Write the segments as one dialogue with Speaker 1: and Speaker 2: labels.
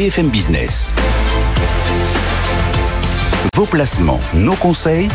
Speaker 1: BFM Business. Vos placements, nos conseils,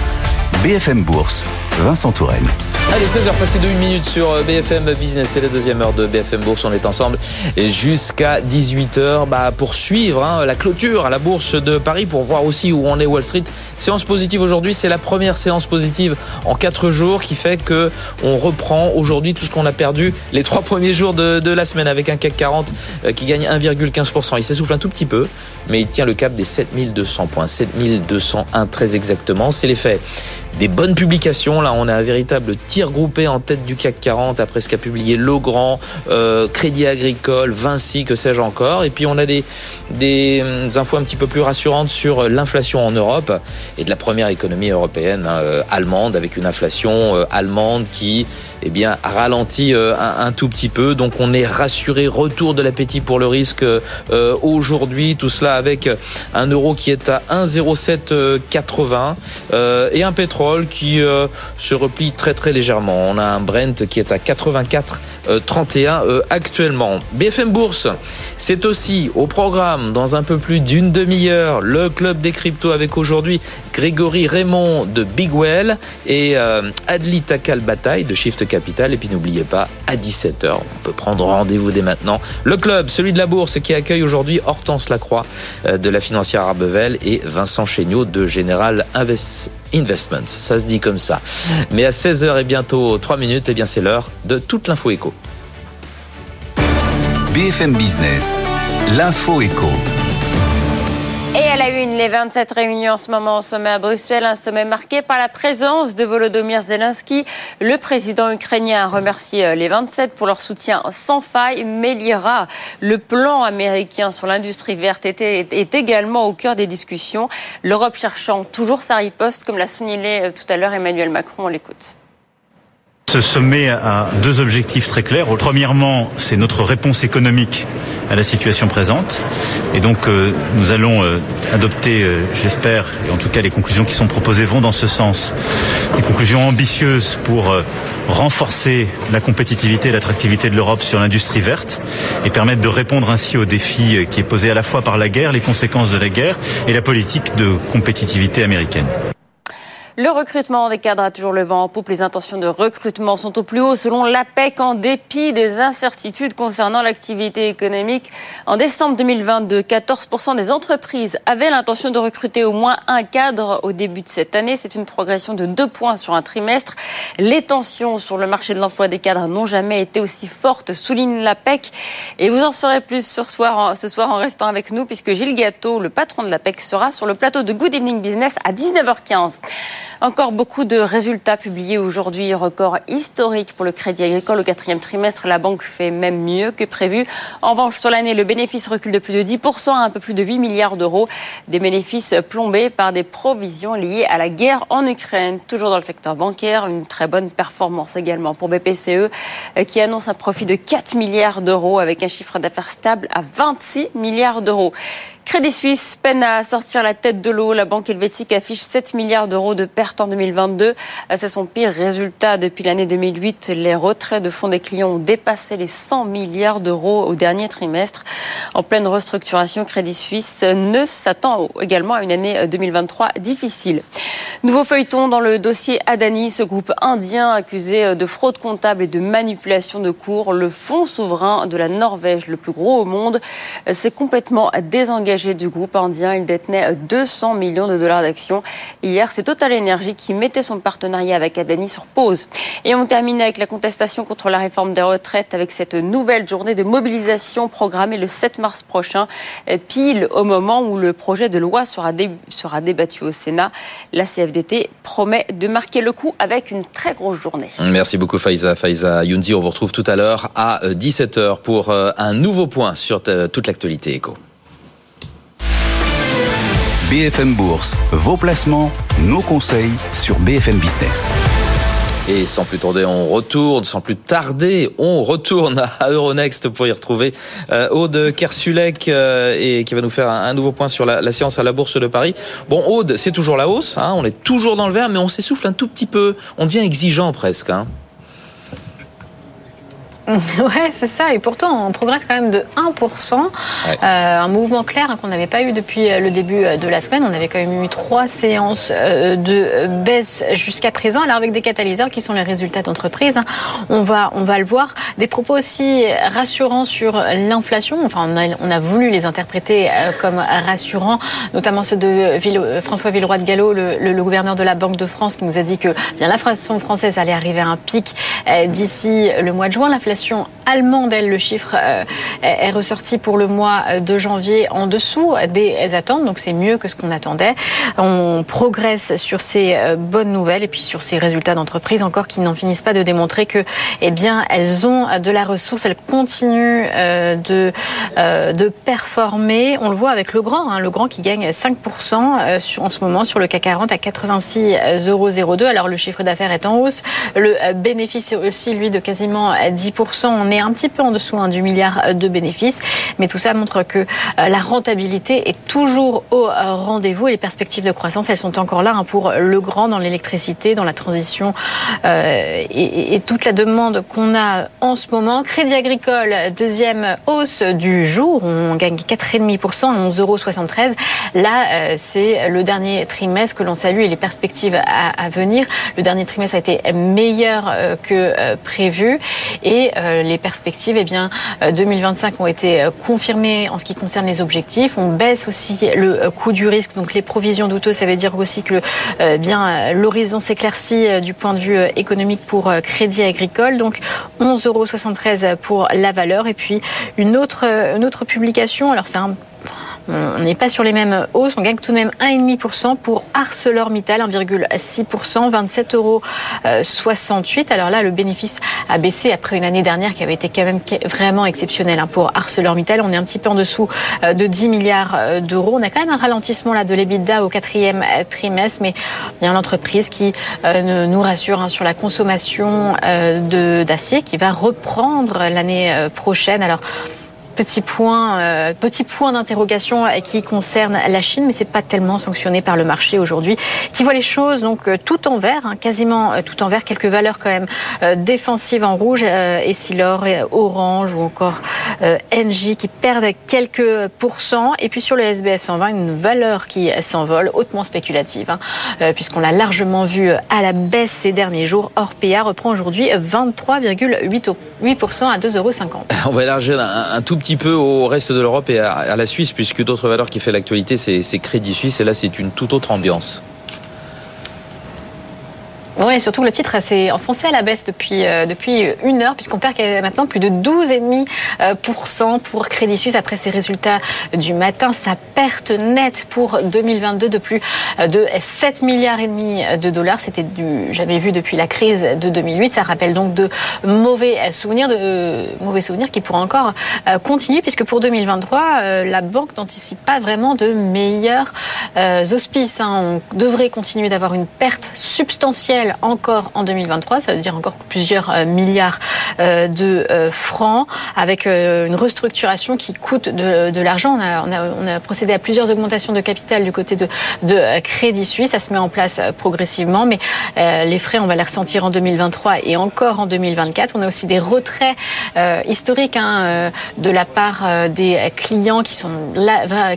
Speaker 1: BFM Bourse, Vincent Touraine.
Speaker 2: Allez, 16h passées de 1 minute sur euh, BFM Business. C'est la deuxième heure de BFM Bourse. On est ensemble jusqu'à 18h bah, pour suivre hein, la clôture à la Bourse de Paris pour voir aussi où on est Wall Street. Séance positive aujourd'hui. C'est la première séance positive en 4 jours qui fait que on reprend aujourd'hui tout ce qu'on a perdu les trois premiers jours de, de, la semaine avec un CAC 40 euh, qui gagne 1,15%. Il s'essouffle un tout petit peu, mais il tient le cap des 7200 points. 7201 très exactement. C'est l'effet des bonnes publications. Là, on a un véritable tir groupé en tête du CAC 40 après ce qu'a publié Legrand, euh, Crédit Agricole, Vinci, que sais-je encore. Et puis on a des, des hum, infos un petit peu plus rassurantes sur l'inflation en Europe et de la première économie européenne hein, euh, allemande avec une inflation euh, allemande qui eh bien ralentit euh, un, un, tout petit peu. Donc on est rassuré. Retour de l'appétit pour le risque euh, aujourd'hui. Tout cela avec un euro qui est à 1,0780 et un pétrole qui euh, se replie très très légèrement. On a un Brent qui est à 84 31 euh, actuellement. BFM Bourse, c'est aussi au programme dans un peu plus d'une demi-heure le club des cryptos avec aujourd'hui Grégory Raymond de Bigwell et euh, Adli Takal Bataille de Shift Capital. Et puis n'oubliez pas, à 17h, on peut prendre rendez-vous dès maintenant. Le club, celui de la bourse qui accueille aujourd'hui Hortense Lacroix de la financière Arbevel et Vincent Chéniaud de Général Invest Investments. Ça se dit comme ça. Mais à 16h et bientôt 3 minutes, eh bien c'est l'heure de toute l'info éco.
Speaker 1: BFM Business, l'info éco.
Speaker 3: Les 27 réunions en ce moment au sommet à Bruxelles, un sommet marqué par la présence de Volodymyr Zelensky. Le président ukrainien a remercié euh, les 27 pour leur soutien sans faille, mais aura le plan américain sur l'industrie verte est, est également au cœur des discussions. L'Europe cherchant toujours sa riposte, comme l'a souligné euh, tout à l'heure Emmanuel Macron. On l'écoute.
Speaker 4: Ce sommet a deux objectifs très clairs. Premièrement, c'est notre réponse économique à la situation présente. Et donc, euh, nous allons euh, adopter, euh, j'espère, et en tout cas les conclusions qui sont proposées vont dans ce sens, des conclusions ambitieuses pour renforcer la compétitivité et l'attractivité de l'Europe sur l'industrie verte et permettre de répondre ainsi aux défis qui est posé à la fois par la guerre, les conséquences de la guerre et la politique de compétitivité américaine.
Speaker 3: Le recrutement des cadres a toujours le vent en poupe. Les intentions de recrutement sont au plus haut selon l'APEC en dépit des incertitudes concernant l'activité économique. En décembre 2022, 14% des entreprises avaient l'intention de recruter au moins un cadre au début de cette année. C'est une progression de deux points sur un trimestre. Les tensions sur le marché de l'emploi des cadres n'ont jamais été aussi fortes, souligne l'APEC. Et vous en saurez plus ce soir, ce soir en restant avec nous puisque Gilles Gâteau, le patron de l'APEC, sera sur le plateau de Good Evening Business à 19h15. Encore beaucoup de résultats publiés aujourd'hui, record historique pour le Crédit Agricole au quatrième trimestre. La banque fait même mieux que prévu. En revanche, sur l'année, le bénéfice recule de plus de 10% à un peu plus de 8 milliards d'euros. Des bénéfices plombés par des provisions liées à la guerre en Ukraine. Toujours dans le secteur bancaire, une très bonne performance également pour BPCE qui annonce un profit de 4 milliards d'euros avec un chiffre d'affaires stable à 26 milliards d'euros. Crédit Suisse peine à sortir la tête de l'eau. La banque helvétique affiche 7 milliards d'euros de pertes en 2022. C'est son pire résultat depuis l'année 2008. Les retraits de fonds des clients ont dépassé les 100 milliards d'euros au dernier trimestre. En pleine restructuration, Crédit Suisse ne s'attend également à une année 2023 difficile. Nouveau feuilleton dans le dossier Adani, ce groupe indien accusé de fraude comptable et de manipulation de cours. Le fonds souverain de la Norvège, le plus gros au monde, s'est complètement désengagé du groupe indien. Il détenait 200 millions de dollars d'actions. Hier, c'est Total Energy qui mettait son partenariat avec Adani sur pause. Et on termine avec la contestation contre la réforme des retraites avec cette nouvelle journée de mobilisation programmée le 7 mars prochain, pile au moment où le projet de loi sera, sera débattu au Sénat. La CFDT promet de marquer le coup avec une très grosse journée.
Speaker 2: Merci beaucoup Faiza. Faiza Younzi, on vous retrouve tout à l'heure à 17h pour euh, un nouveau point sur toute l'actualité éco.
Speaker 1: BFM Bourse, vos placements, nos conseils sur BFM Business.
Speaker 2: Et sans plus tarder, on retourne, sans plus tarder, on retourne à Euronext pour y retrouver euh, Aude Kersulek euh, et qui va nous faire un, nouveau point sur la, la, séance à la Bourse de Paris. Bon, Aude, c'est toujours la hausse, hein, on est toujours dans le vert, mais on s'essouffle un tout petit peu, on devient exigeant presque. Hein.
Speaker 5: Ouais, c'est ça. Et pourtant, on progresse quand même de 1%. Euh, un mouvement clair hein, qu'on n'avait pas eu depuis euh, le début euh, de la semaine. On avait quand même eu trois séances de baisse jusqu'à présent. Alors avec des catalyseurs qui sont les résultats d'entreprise, hein. on va on va le voir. Des propos aussi rassurants sur l'inflation. Enfin, on a, on a, voulu les interpréter comme rassurants, notamment ceux de François Villeroy de Gallo, le, le, gouverneur de la Banque de France, qui nous a dit que bien l'inflation française allait arriver à un pic d'ici le mois de juin. L'inflation situation allemande, elle, le chiffre euh, est ressorti pour le mois de janvier en dessous des attentes, donc c'est mieux que ce qu'on attendait. On progresse sur ces euh, bonnes nouvelles et puis sur ces résultats d'entreprise encore qui n'en finissent pas de démontrer que, eh bien, elles ont de la ressource, elles continuent euh, de, de performer. On le voit avec le grand, hein, le grand qui gagne 5% en ce moment sur le CAC 40 à 86,02 euros. Alors le chiffre d'affaires est en hausse, le bénéfice est aussi lui de quasiment 10%. On est un petit peu en dessous hein, du milliard de bénéfices. Mais tout ça montre que euh, la rentabilité est toujours au euh, rendez-vous et les perspectives de croissance, elles sont encore là hein, pour le grand dans l'électricité, dans la transition euh, et, toute la demande qu'on a en ce moment. Crédit agricole, deuxième hausse du jour. On gagne 4,5%, 11,73 euros. Là, c'est le dernier trimestre que l'on salue et les perspectives à, à, venir. Le dernier trimestre a été meilleur que prévu. Et les perspectives, eh bien, 2025 euh, ont été euh, confirmées en ce qui concerne les objectifs. On baisse aussi le coût du risque, donc les provisions douteuses. Ça veut dire aussi que bien l'horizon s'éclaircit du point de vue économique pour Crédit Agricole. Donc 11,73 euros pour la valeur. Et puis une autre, une autre publication. Alors c'est un on n'est pas sur les mêmes hausses. On gagne tout de même 1,5% pour ArcelorMittal, 1,6%, 27,68 euros. Alors là, le bénéfice a baissé après une année dernière qui avait été quand même vraiment exceptionnelle hein, pour ArcelorMittal. On est un petit peu en dessous euh, de 10 milliards euh, d'euros. On a quand même un ralentissement là de l'EBITDA au quatrième euh, trimestre, mais a l'entreprise qui nous rassure hein, sur la consommation d'acier qui va reprendre l'année prochaine. Alors, petit point, euh, petit point d'interrogation qui concerne la Chine, mais c'est pas tellement sanctionné par le marché aujourd'hui, qui voit les choses donc euh, tout en vert, hein, quasiment euh, tout en vert, quelques valeurs quand même défensives en rouge, Essilor, Orange ou encore NJ qui perdent quelques pourcents, et puis sur le SBF 120 une valeur qui s'envole, hautement spéculative, hein, puisqu'on l'a largement vu à la baisse ces derniers jours. Orpea reprend aujourd'hui 23,8% à 2,50 euros.
Speaker 2: On va élargir un, tout petit petit peu au reste de l'Europe et à, la Suisse, puisque d'autres valeurs qui fait l'actualité, c'est Crédit Suisse, et là c'est une toute autre ambiance.
Speaker 5: Oui, surtout le titre s'est enfoncé à la baisse depuis, euh, depuis une heure, puisqu'on perd maintenant plus de 12,5% euh, pour Crédit Suisse après ses résultats du matin. Sa perte nette pour 2022 de plus euh, de 7 milliards et demi de dollars. C'était du jamais vu depuis la crise de 2008. Ça rappelle donc de mauvais souvenirs, de mauvais souvenirs qui pourraient encore continuer, puisque pour 2023, la banque n'anticipe pas vraiment de meilleurs auspices. Hein. On devrait continuer d'avoir une perte substantielle encore en 2023, ça veut dire encore plusieurs euh, milliards de euh, francs, avec une restructuration qui coûte de, l'argent. On a, procédé à plusieurs augmentations de capital du côté de, Crédit Suisse, ça se met en place progressivement, mais les frais, on va les ressentir en 2023 et encore en 2024. On a aussi des retraits historiques hein, de la part des clients qui, sont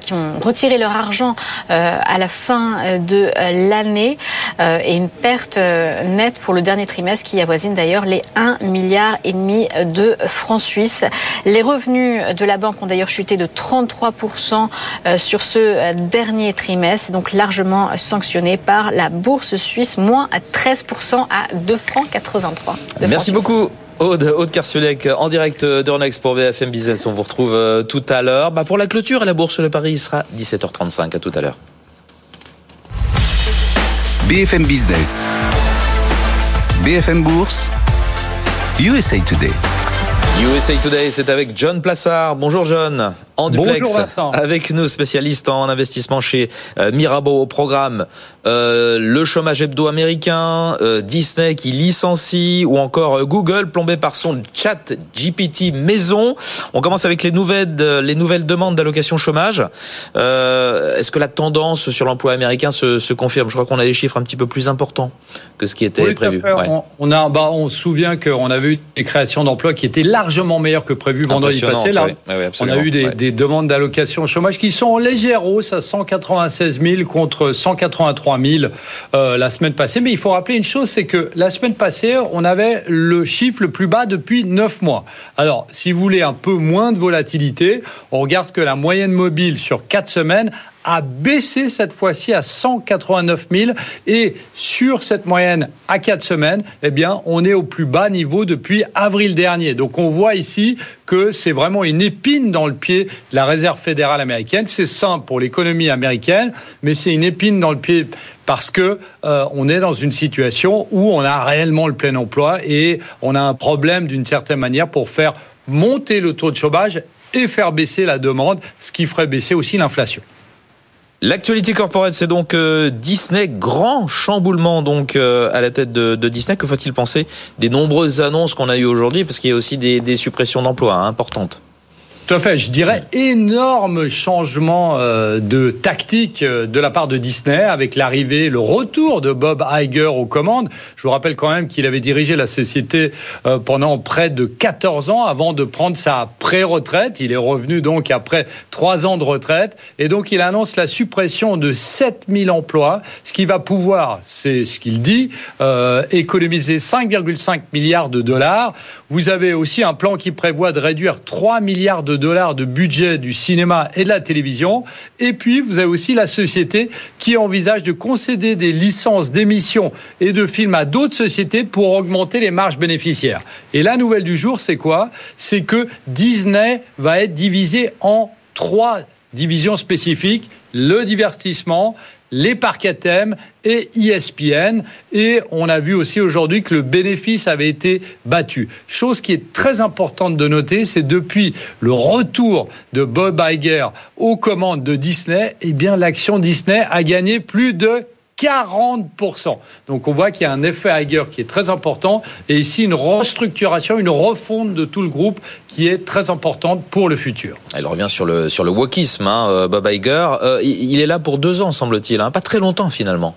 Speaker 5: qui ont retiré leur argent à la fin de l'année et une perte euh, net pour le dernier trimestre qui avoisine d'ailleurs les 1 milliard et demi de francs suisses. Les revenus de la banque ont d'ailleurs chuté de 33% euh, sur ce euh, dernier trimestre, donc largement sanctionné par la bourse suisse, moins à 13% à 2 francs 83.
Speaker 2: Merci beaucoup. Aude, Aude en direct d'Euronext pour BFM Business. On vous retrouve tout à l'heure. Bah pour la clôture, la bourse de Paris sera 17h35. À tout à l'heure.
Speaker 1: BFM Business. BFM Bourse, USA Today.
Speaker 2: USA Today, c'est avec John Plassard. Bonjour John. En duplex avec nos spécialistes en investissement chez euh, Mirabeau au programme euh, le chômage hebdo américain, euh, Disney qui licencie ou encore Google plombé par son chat GPT maison. On commence avec les nouvelles les nouvelles demandes d'allocation chômage. Est-ce que la tendance sur l'emploi américain se, confirme? Je crois qu'on a des chiffres un petit peu plus importants que ce qui était prévu.
Speaker 6: On, a bah, on se souvient qu'on avait eu des créations d'emplois qui étaient largement meilleures que prévu vendredi passé. Là, on a eu des des demandes d'allocation chômage qui sont en légère hausse à 196 000 contre 183 000 euh, la semaine passée. Mais il faut rappeler une chose, c'est que la semaine passée, on avait le chiffre le plus bas depuis 9 mois. Alors, si vous voulez un peu moins de volatilité, on regarde que la moyenne mobile sur 4 semaines a baissé cette fois-ci à 189 000 et sur cette moyenne à 4 semaines, eh bien, on est au plus bas niveau depuis avril dernier. Donc on voit ici que c'est vraiment une épine dans le pied de la Réserve fédérale américaine. C'est simple pour l'économie américaine, mais c'est une épine dans le pied parce que euh, on est dans une situation où on a réellement le plein emploi et on a un problème d'une certaine manière pour faire monter le taux de chômage et faire baisser la demande, ce qui ferait baisser aussi l'inflation.
Speaker 2: L'actualité corporate, c'est donc euh, Disney, grand chamboulement donc euh, à la tête de, Disney. Que faut-il penser des nombreuses annonces qu'on a eues aujourd'hui, parce qu'il y a aussi des, suppressions d'emplois hein, importantes.
Speaker 6: Tout à fait. Je dirais énorme changement euh, de tactique euh, de la part de Disney avec l'arrivée, le retour de Bob Iger aux commandes. Je vous rappelle quand même qu'il avait dirigé la société euh, pendant près de 14 ans avant de prendre sa pré-retraite. Il est revenu donc après trois ans de retraite et donc il annonce la suppression de 7000 emplois, ce qui va pouvoir, c'est ce qu'il dit, économiser 5,5 milliards de dollars. Vous avez aussi un plan qui prévoit de réduire 3 milliards de dollars de budget du cinéma et de la télévision. Et puis, vous avez aussi la société qui envisage de concéder des licences d'émissions et de films à d'autres sociétés pour augmenter les marges bénéficiaires. Et la nouvelle du jour, c'est quoi? C'est que Disney va être divisé en trois divisions spécifiques le divertissement, les parcs à thème et ESPN. Et on a vu aussi aujourd'hui que le bénéfice avait été battu. Chose qui est très importante de noter, c'est depuis le retour de Bob Iger aux commandes de Disney, eh bien l'action Disney a gagné plus de 40%. Donc on voit qu'il y a un effet Iger qui est très important et ici une restructuration, une refonte de tout le groupe qui est très importante pour le futur.
Speaker 2: Elle revient sur le, sur le wokisme, hein, euh, Bob Iger. Euh, il est là pour deux ans, semble-t-il, hein. pas très longtemps finalement.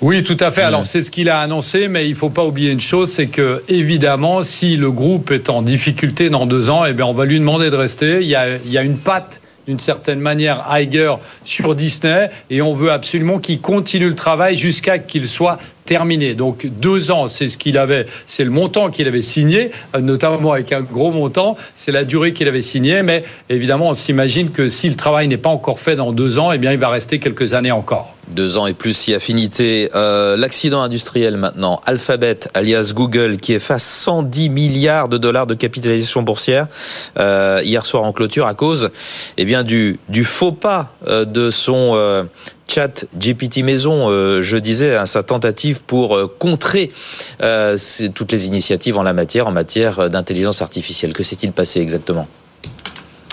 Speaker 6: Oui, tout à fait. Alors, c'est ce qu'il a annoncé, mais il ne faut pas oublier une chose, c'est que, évidemment, si le groupe est en difficulté dans deux ans, eh bien, on va lui demander de rester. Il y a, il y a une patte d'une certaine manière Iger sur Disney. Et on veut absolument qu'il continue le travail jusqu'à qu'il soit terminé. Donc deux ans, c'est ce qu'il avait, c'est le montant qu'il avait signé, euh, notamment avec un gros montant. C'est la durée qu'il avait signé, mais évidemment, on s'imagine que si le travail n'est pas encore fait dans deux ans, eh bien, il va rester quelques années encore.
Speaker 2: Deux ans et plus si affinité. Euh, l'accident industriel maintenant, Alphabet, alias Google, qui est face 110 milliards de dollars de capitalisation boursière euh, hier soir en clôture à cause, eh bien, du du faux pas de son chat GPT Maison, euh, je disais, à sa tentative pour euh, contrer euh, toutes les initiatives en la matière, en matière d'intelligence artificielle. Que s'est-il passé exactement?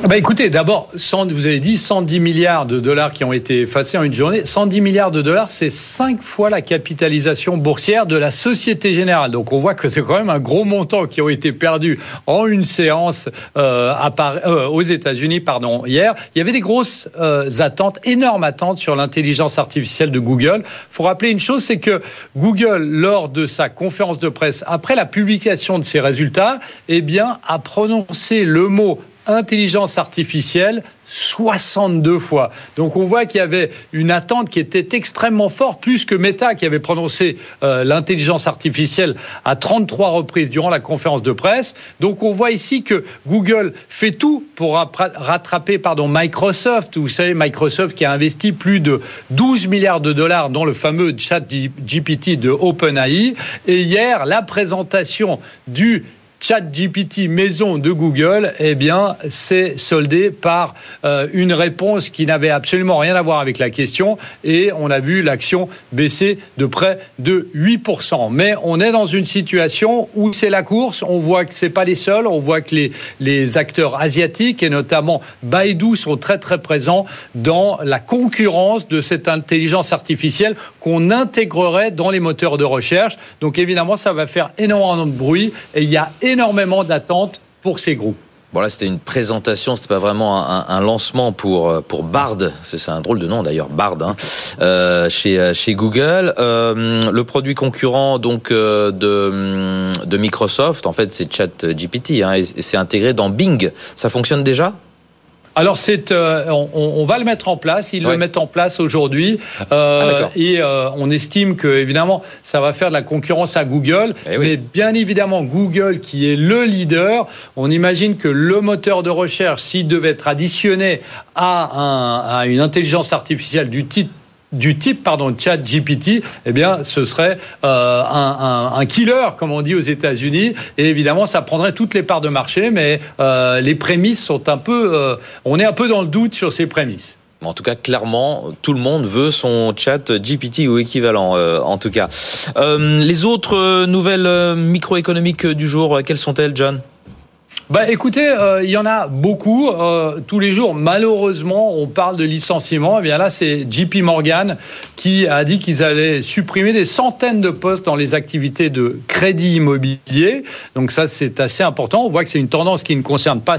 Speaker 6: Bah écoutez, d'abord, vous avez dit 110 milliards de dollars qui ont été effacés en une journée. 110 milliards de dollars, c'est cinq fois la capitalisation boursière de la Société Générale. Donc on voit que c'est quand même un gros montant qui ont été perdus en une séance euh, à euh, aux États-Unis, pardon, hier. Il y avait des grosses euh, attentes, énormes attentes sur l'intelligence artificielle de Google. Il faut rappeler une chose, c'est que Google, lors de sa conférence de presse après la publication de ses résultats, eh bien, a prononcé le mot intelligence artificielle 62 fois. Donc on voit qu'il y avait une attente qui était extrêmement forte, plus que Meta qui avait prononcé euh, l'intelligence artificielle à 33 reprises durant la conférence de presse. Donc on voit ici que Google fait tout pour rattraper pardon, Microsoft. Vous savez, Microsoft qui a investi plus de 12 milliards de dollars dans le fameux chat GPT de OpenAI. Et hier, la présentation du ChatGPT maison de Google, eh bien, c'est soldé par euh, une réponse qui n'avait absolument rien à voir avec la question et on a vu l'action baisser de près de 8%. Mais on est dans une situation où c'est la course. On voit que c'est pas les seuls. On voit que les, les acteurs asiatiques et notamment Baidu sont très très présents dans la concurrence de cette intelligence artificielle qu'on intégrerait dans les moteurs de recherche. Donc évidemment, ça va faire énormément de bruit et il y a d'attentes pour ces groupes.
Speaker 2: Bon là c'était une présentation, c'était pas vraiment un, lancement pour euh, pour Bard, c'est un drôle de nom d'ailleurs Bard hein, euh, chez euh, chez Google. le produit concurrent donc de de Microsoft, en fait c'est ChatGPT hein, et c'est intégré dans Bing. Ça fonctionne déjà?
Speaker 6: Alors c'est, euh, on, va le mettre en place. Ils le mettent en place aujourd'hui euh, ah, et euh, on estime que évidemment ça va faire de la concurrence à Google. Eh mais bien évidemment Google qui est le leader, on imagine que le moteur de recherche, s'il devait être additionné à, à une intelligence artificielle du type du type pardon chat GPT, eh bien ce serait euh, un, killer comme on dit aux États-Unis et évidemment ça prendrait toutes les parts de marché mais euh, les prémices sont un peu euh, on est un peu dans le doute sur ces prémices.
Speaker 2: En tout cas, clairement, tout le monde veut son chat GPT ou équivalent, en tout cas. les autres nouvelles microéconomiques du jour, quelles sont-elles, John?
Speaker 6: Bah, écoutez, euh, il y en a beaucoup. Euh, tous les jours, malheureusement, on parle de licenciement. Et eh bien là, c'est JP Morgan qui a dit qu'ils allaient supprimer des centaines de postes dans les activités de crédit immobilier. Donc ça, c'est assez important. On voit que c'est une tendance qui ne concerne pas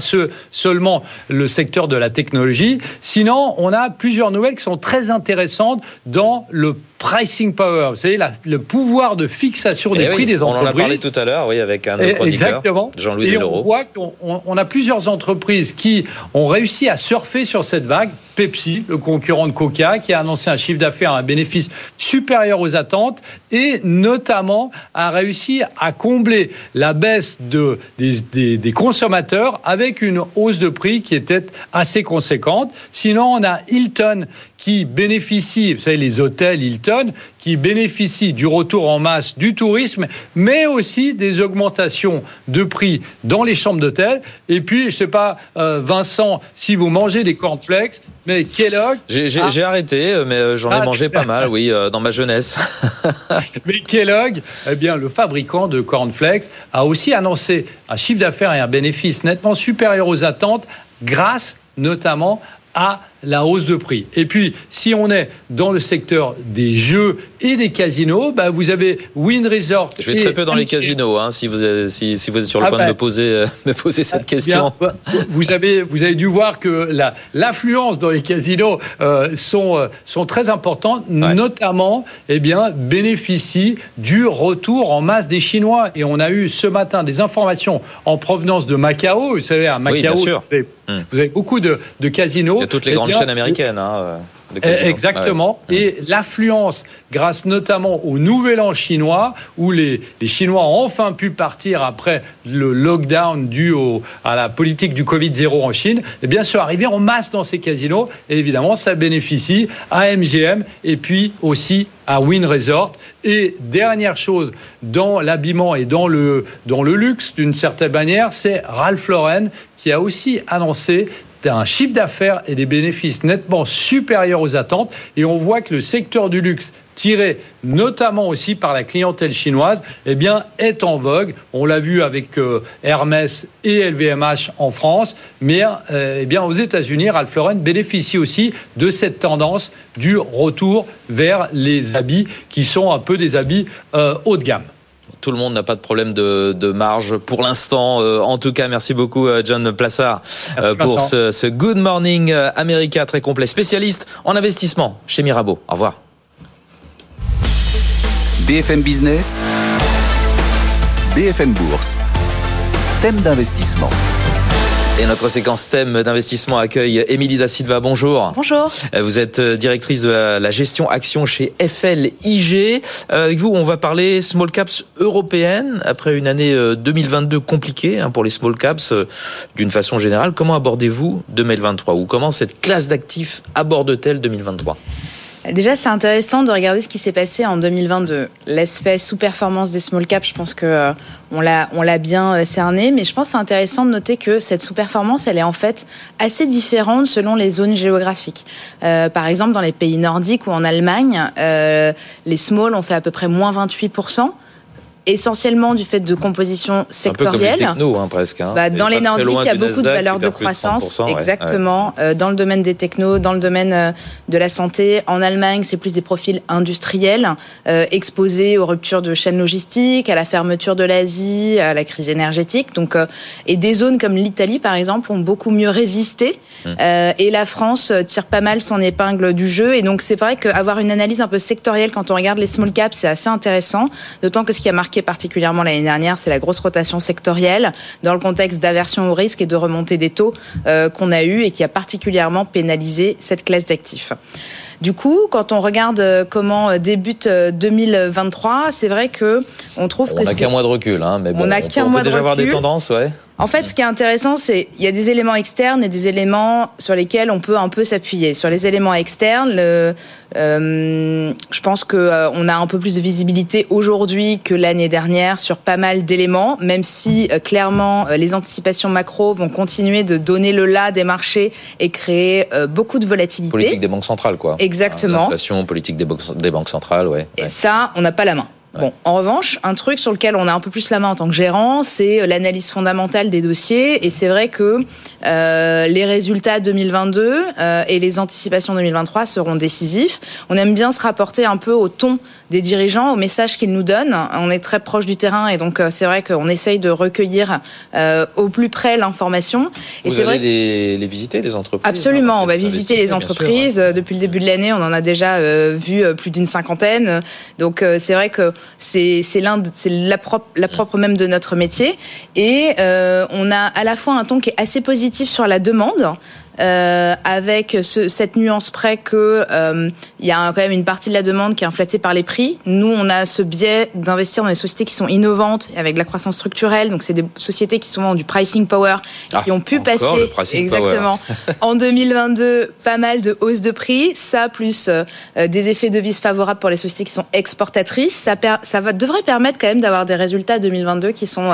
Speaker 6: seulement le secteur de la technologie. Sinon, on a plusieurs nouvelles qui sont très intéressantes dans le pricing power, vous savez, le pouvoir de fixation des eh prix des entreprises.
Speaker 2: On en a parlé tout à l'heure, oui, avec un autre
Speaker 6: Exactement. Jean-Louis. On voit qu'on on a plusieurs entreprises qui ont réussi à surfer sur cette vague. Pepsi, le concurrent de Coca, qui a annoncé un chiffre d'affaires, un bénéfice supérieur aux attentes et notamment a réussi à combler la baisse de, des, des consommateurs avec une hausse de prix qui était assez conséquente. Sinon, on a Hilton qui bénéficie, vous savez, les hôtels Hilton, qui bénéficient du retour en masse du tourisme, mais aussi des augmentations de prix dans les chambres d'hôtel. Et puis, je ne sais pas, euh, Vincent, si vous mangez des cornflakes, mais Kellogg...
Speaker 2: J'ai arrêté, mais euh, j'en ai ah, mangé pas mal, oui, euh, dans ma jeunesse.
Speaker 6: mais Kellogg, eh bien, le fabricant de cornflakes, a aussi annoncé un chiffre d'affaires et un bénéfice nettement supérieur aux attentes grâce notamment à la hausse de prix. Et puis, si on est dans le secteur des jeux et des casinos, bah, vous avez Win Resort.
Speaker 2: Je vais très peu dans les casinos, hein, si, vous êtes, si, vous êtes sur le ah point de bah. me poser, euh, me poser cette eh question.
Speaker 6: Bah, vous, avez, vous avez dû voir que l'affluence dans les casinos euh, sont, euh, sont très importantes, notamment eh bien, bénéficient du retour en masse des Chinois. Et on a eu ce matin des informations en provenance de Macao. Vous savez, à Macao, Vous, avez, hum. vous, avez, beaucoup de, de casinos. Il
Speaker 2: y a toutes les grandes chaîne américaine. Hein, euh,
Speaker 6: eh, exactement. Et l'affluence, grâce notamment au nouvel an chinois, où les, les, Chinois ont enfin pu partir après le lockdown dû au, à la politique du Covid-0 en Chine, eh bien, sont arrivés en masse dans ces casinos. Et évidemment, ça bénéficie à MGM et puis aussi à Win Resort. Et dernière chose, dans l'habillement et dans le, dans le luxe, d'une certaine manière, c'est Ralph Lauren qui a aussi annoncé un chiffre d'affaires et des bénéfices nettement supérieurs aux attentes. Et on voit que le secteur du luxe, tiré notamment aussi par la clientèle chinoise, eh est en vogue. On l'a vu avec euh, Hermès et LVMH en France, mais euh, eh bien, aux États-Unis, Ralph Lauren bénéficie aussi de cette tendance du retour vers les habits qui sont un peu des habits euh, haut de gamme
Speaker 2: tout le monde n'a pas de problème de, marge pour l'instant. Euh, en tout cas, merci beaucoup euh, John Plassard euh, pour ce, Good Morning America très complet, spécialiste en investissement chez Mirabeau. Au revoir.
Speaker 1: BFM Business, BFM Bourse, thème d'investissement.
Speaker 2: Et notre séquence thème d'investissement accueille Émilie Da Silva. Bonjour.
Speaker 7: Bonjour.
Speaker 2: Euh, vous êtes euh, directrice de la gestion action chez FLIG. Euh, avec vous, on va parler small caps européennes après une année 2022 compliquée hein, pour les small caps d'une façon générale. Comment abordez-vous 2023 ou comment cette classe d'actifs aborde-t-elle 2023
Speaker 7: Déjà, c'est intéressant de regarder ce qui s'est passé en 2022. L'aspect sous-performance des small caps, je pense que euh, on l'a bien euh, cerné, mais je pense que c'est intéressant de noter que cette sous-performance, elle est en fait assez différente selon les zones géographiques. Euh, par exemple, dans les pays nordiques ou en Allemagne, euh, les small ont fait à peu près moins 28 essentiellement du fait de composition sectorielle.
Speaker 2: Un peu techno, hein, presque. Hein.
Speaker 7: Bah, dans les Nordiques, il y a beaucoup de valeurs de croissance. exactement. Euh, dans le domaine des technos, dans le domaine euh, de la santé. En Allemagne, c'est plus des profils industriels euh, exposés aux ruptures de chaînes logistiques, à la fermeture de l'Asie, à la crise énergétique. Donc, et des zones comme l'Italie, par exemple, ont beaucoup mieux résisté. Hum. et la France tire pas mal son épingle du jeu. Et donc, c'est vrai qu'avoir une analyse un peu sectorielle quand on regarde les small caps, c'est assez intéressant. D'autant que ce qui a marqué particulièrement l'année dernière, c'est la grosse rotation sectorielle dans le contexte d'aversion au risque et de remontée des taux euh, qu'on a eu et qui a particulièrement pénalisé cette classe d'actifs. Du coup, quand on regarde euh, comment euh, débute 2023, c'est vrai que on trouve
Speaker 2: que
Speaker 7: on
Speaker 2: n'a qu'un mois de recul, hein, mais bon,
Speaker 7: on, a qu'un mois
Speaker 2: déjà
Speaker 7: de
Speaker 2: voir des tendances, ouais.
Speaker 7: En fait, ce qui est intéressant, c'est il y a des éléments externes et des éléments sur lesquels on peut un peu s'appuyer. Sur les éléments externes, euh, je pense que euh, on a un peu plus de visibilité aujourd'hui que l'année dernière sur pas mal d'éléments, même si euh, clairement les anticipations macro vont continuer de donner le là des marchés et créer beaucoup de volatilité.
Speaker 2: Politique des banques centrales, quoi.
Speaker 7: Exactement.
Speaker 2: L'inflation, politique des, des banques centrales, ouais.
Speaker 7: Et ça, on n'a pas la main. Bon, en revanche, un truc sur lequel on a un peu plus la main en tant que gérant, c'est euh, l'analyse fondamentale des dossiers. Et c'est vrai que euh, les résultats 2022 euh, et les anticipations 2023 seront décisifs. On aime bien se rapporter un peu au ton des dirigeants, au message qu'ils nous donnent. On est très proche du terrain et donc euh, c'est vrai qu'on essaye de recueillir euh, au plus près l'information.
Speaker 2: Vous allez les, les, visiter, les entreprises
Speaker 7: Hein, on va visiter les entreprises. Sûr, Depuis le début de l'année, on en a déjà euh, vu plus d'une cinquantaine. Donc c'est vrai que c'est l'un c'est la propre la propre même de notre métier. Et euh, on a à la fois un ton qui est assez positif sur la demande euh, avec ce, cette nuance près que euh, il y a quand même une partie de la demande qui est inflatée par les prix. Nous, on a ce biais d'investir dans des sociétés qui sont innovantes avec de la croissance structurelle. Donc, c'est des sociétés qui sont du pricing power, ah, qui ont pu passer exactement en 2022 pas mal de hausses de prix. Ça plus euh, des effets de vis favorables pour les sociétés qui sont exportatrices, ça, per, ça va, devrait permettre quand même d'avoir des résultats 2022 qui sont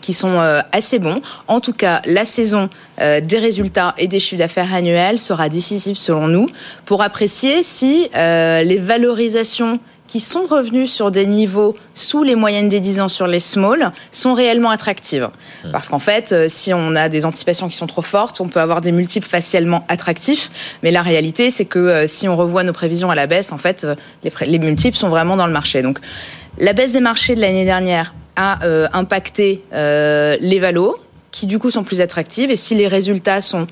Speaker 7: qui sont assez bons. En tout cas, la saison des résultats et des chiffres d'affaires annuel sera décisif selon nous pour apprécier si euh, les valorisations qui sont revenues sur des niveaux sous les moyennes des 10 ans sur les small sont réellement attractives. Hmm. Parce qu'en fait, euh, si on a des anticipations qui sont trop fortes, on peut avoir des multiples facialement attractifs. Mais la réalité, c'est que euh, si on revoit nos prévisions à la baisse, en fait, les, les multiples sont vraiment dans le marché. Donc, la baisse des marchés de l'année dernière a impacté les valos, qui du coup sont plus attractives. Et si les résultats sont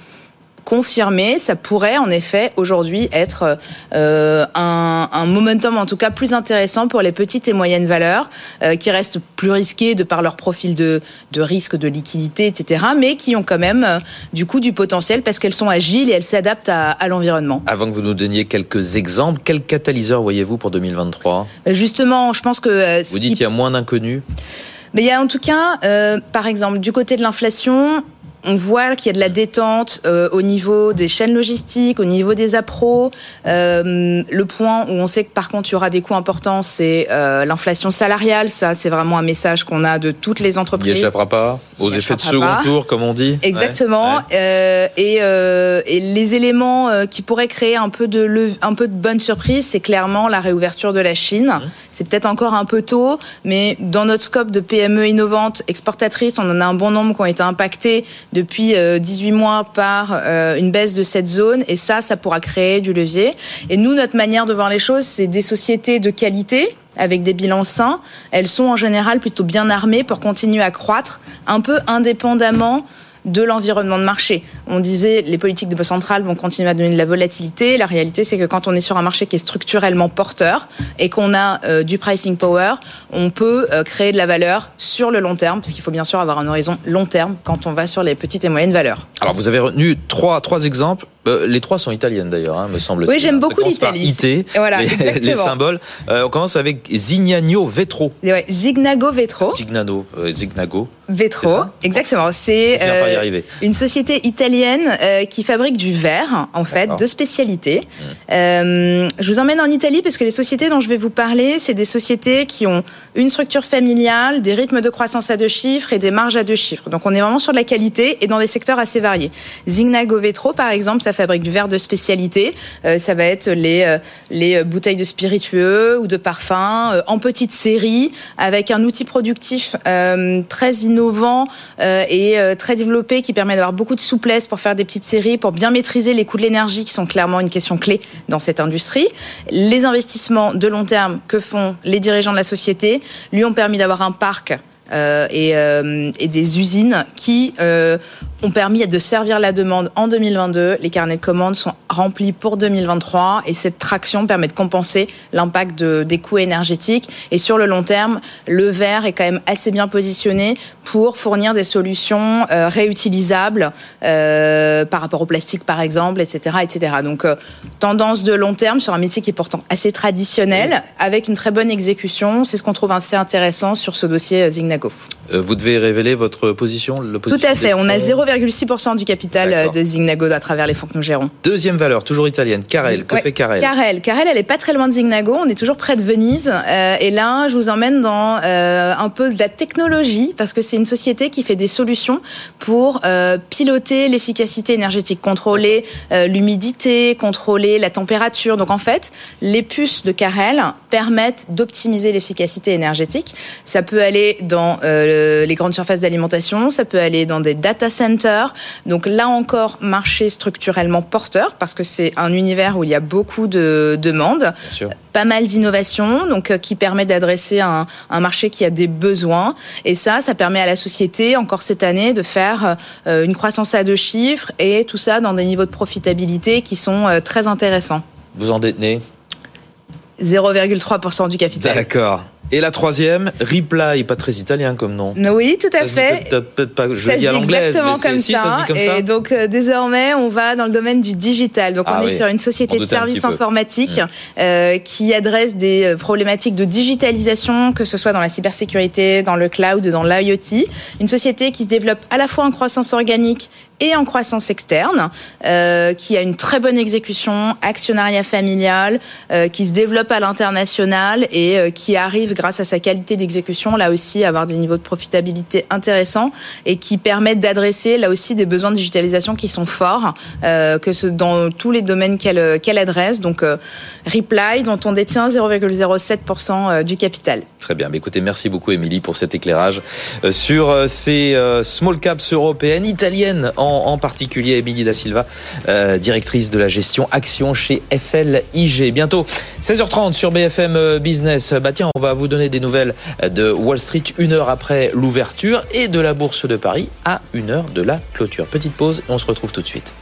Speaker 7: confirmé, ça pourrait en effet aujourd'hui être euh, un, un, momentum en tout cas plus intéressant pour les petites et moyennes valeurs euh, qui restent plus risquées de par leur profil de, de risque, de liquidité, etc. Mais qui ont quand même euh, du coup du potentiel parce qu'elles sont agiles et elles s'adaptent à, à l'environnement.
Speaker 2: Avant que vous nous donniez quelques exemples, quel catalyseur voyez-vous pour 2023
Speaker 7: euh, Justement, je pense que
Speaker 2: vous dites qu'il y a moins d'inconnus.
Speaker 7: Mais il y a en tout cas, euh, par exemple, du côté de l'inflation, on voit qu'il y a de la détente euh, au niveau des chaînes logistiques, au niveau des appros. Euh, le point où on sait que par contre il y aura des coûts importants, c'est euh, l'inflation salariale. Ça, c'est vraiment un message qu'on a de toutes les entreprises.
Speaker 2: Il échappera pas aux effets de second tour, comme on dit.
Speaker 7: Exactement. Ouais. Euh, et, euh, et, les éléments euh, qui pourraient créer un peu de un peu de bonne surprise, c'est clairement la réouverture de la Chine. Mmh. C'est peut-être encore un peu tôt, mais dans notre scope de PME innovantes, exportatrices, on en a un bon nombre qui ont été impactés depuis 18 mois par une baisse de cette zone. Et ça, ça pourra créer du levier. Et nous, notre manière de voir les choses, c'est des sociétés de qualité avec des bilans sains. Elles sont en général plutôt bien armées pour continuer à croître, un peu indépendamment de l'environnement de marché. On disait les politiques de banque centrale vont continuer à donner de la volatilité. La réalité, c'est que quand on est sur un marché qui est structurellement porteur et qu'on a euh, du pricing power, on peut euh, créer de la valeur sur le long terme, parce qu'il faut bien sûr avoir un horizon long terme quand on va sur les petites et moyennes valeurs.
Speaker 2: Alors, vous avez retenu trois, trois exemples. Euh, les trois sont italiennes d'ailleurs, hein, me semble-t-il.
Speaker 7: Oui, j'aime beaucoup l'Italie.
Speaker 2: IT,
Speaker 7: voilà,
Speaker 2: les, les, symboles. On commence avec Zignano Vetro.
Speaker 7: Ouais, Zignago Vetro.
Speaker 2: Zignano, Zignago.
Speaker 7: Vetro, exactement. C'est
Speaker 2: euh,
Speaker 7: une société italienne euh, qui fabrique du verre, en fait, de spécialité. Mmh. Euh, je vous emmène en Italie parce que les sociétés dont je vais vous parler, c'est des sociétés qui ont une structure familiale, des rythmes de croissance à deux chiffres et des marges à deux chiffres. Donc on est vraiment sur de la qualité et dans des secteurs assez variés. Zignago Vetro, par exemple, ça fabrique du verre de spécialité. Ça va être les, les bouteilles de spiritueux ou de parfums en petite série avec un outil productif très innovant innovant euh, et euh, très développé qui permet d'avoir beaucoup de souplesse pour faire des petites séries, pour bien maîtriser les coûts de l'énergie qui sont clairement une question clé dans cette industrie. Les investissements de long terme que font les dirigeants de la société lui ont permis d'avoir un parc euh, et, des usines qui ont permis de servir la demande en 2022. Les carnets de commandes sont remplis pour 2023 et cette traction permet de compenser l'impact de, des coûts énergétiques. Et sur le long terme, le verre est quand même assez bien positionné pour fournir des solutions euh, réutilisables euh, par rapport au plastique, par exemple, etc., etc. Donc tendance de long terme sur un métier qui est pourtant assez traditionnel, avec une très bonne exécution. C'est ce qu'on trouve assez intéressant sur ce dossier Zignac.
Speaker 2: Euh, vous devez révéler votre position,
Speaker 7: Tout à fait. On a 0,6% du capital euh, de Zignago à travers les fonds que nous gérons.
Speaker 2: Deuxième valeur, toujours italienne. Carrel. Que fait Carrel
Speaker 7: Carrel. Carrel, elle est pas très loin de Zignago. On est toujours près de Venise. Euh, et là, je vous emmène dans un peu de la technologie parce que c'est une société qui fait des solutions pour piloter l'efficacité énergétique, contrôler l'humidité, contrôler la température. Donc en fait, les puces de Carrel permettent d'optimiser l'efficacité énergétique. Ça peut aller dans euh, les grandes surfaces d'alimentation, ça peut aller dans des data centers. Donc là encore, marché structurellement porteur parce que c'est un univers où il y a beaucoup de demandes, pas mal d'innovations, donc euh, qui permet d'adresser un, un, marché qui a des besoins. Et ça, ça permet à la société encore cette année de faire euh, une croissance à deux chiffres et tout ça dans des niveaux de profitabilité qui sont très intéressants.
Speaker 2: Vous en détenez?
Speaker 7: 0,3% du capital.
Speaker 2: D'accord. Et la troisième, Reply, pas très italien comme nom.
Speaker 7: Oui, tout à fait.
Speaker 2: Je dis à l'anglaise,
Speaker 7: exactement comme,
Speaker 2: si,
Speaker 7: ça.
Speaker 2: ça comme
Speaker 7: ça. Et donc euh, désormais, on va dans le domaine du digital. Donc
Speaker 2: ah
Speaker 7: on
Speaker 2: oui.
Speaker 7: est sur une société
Speaker 2: On
Speaker 7: de services informatiques
Speaker 2: Mmh.
Speaker 7: euh, qui adresse des euh, problématiques de digitalisation, que ce soit dans la cybersécurité, dans le cloud, dans l'IoT. Une société qui se développe à la fois en croissance organique et en croissance externe, euh, qui a une très bonne exécution, actionnariat familial, euh, qui se développe à l'international et euh, qui arrive, grâce à sa qualité d'exécution, là aussi, avoir des niveaux de profitabilité intéressants et qui permettent d'adresser, là aussi, des besoins de digitalisation qui sont forts, euh, que dans tous les domaines qu'elle qu'elle adresse. Donc, euh, Reply, dont on détient 0,07% euh, du capital.
Speaker 2: Très bien. Mais écoutez, merci beaucoup, Émilie, pour cet éclairage euh, sur euh, ces euh, small caps européennes, italiennes en, particulier. Émilie Da Silva, euh, directrice de la gestion action chez FLIG. Bientôt, 16h30 sur BFM euh, Business. Bah tiens, on va vous donner des nouvelles de Wall Street une heure après l'ouverture et de la Bourse de Paris à une heure de la clôture. Petite pause on se retrouve tout de suite.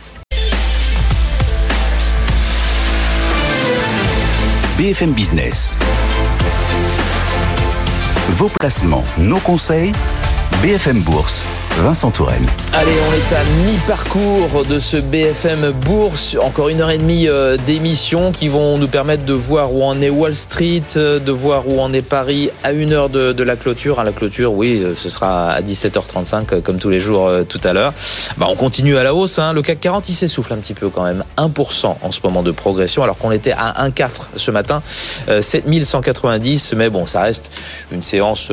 Speaker 1: BFM Business. Vos placements, nos conseils, BFM Bourse. Vincent Touraine.
Speaker 2: Allez, on est à mi-parcours de ce BFM Bourse. Encore une heure et demie euh, d'émissions qui vont nous permettre de voir où en est Wall Street, euh, de voir où en est Paris à une heure de, la clôture. À la clôture, oui, euh, ce sera à 17h35 euh, comme tous les jours tout à l'heure. Bah, on continue à la hausse. Hein. Le CAC 40, il s'essouffle un petit peu quand même. 1% en ce moment de progression alors qu'on était à 1,4 ce matin. Euh, 7190, mais bon, ça reste une séance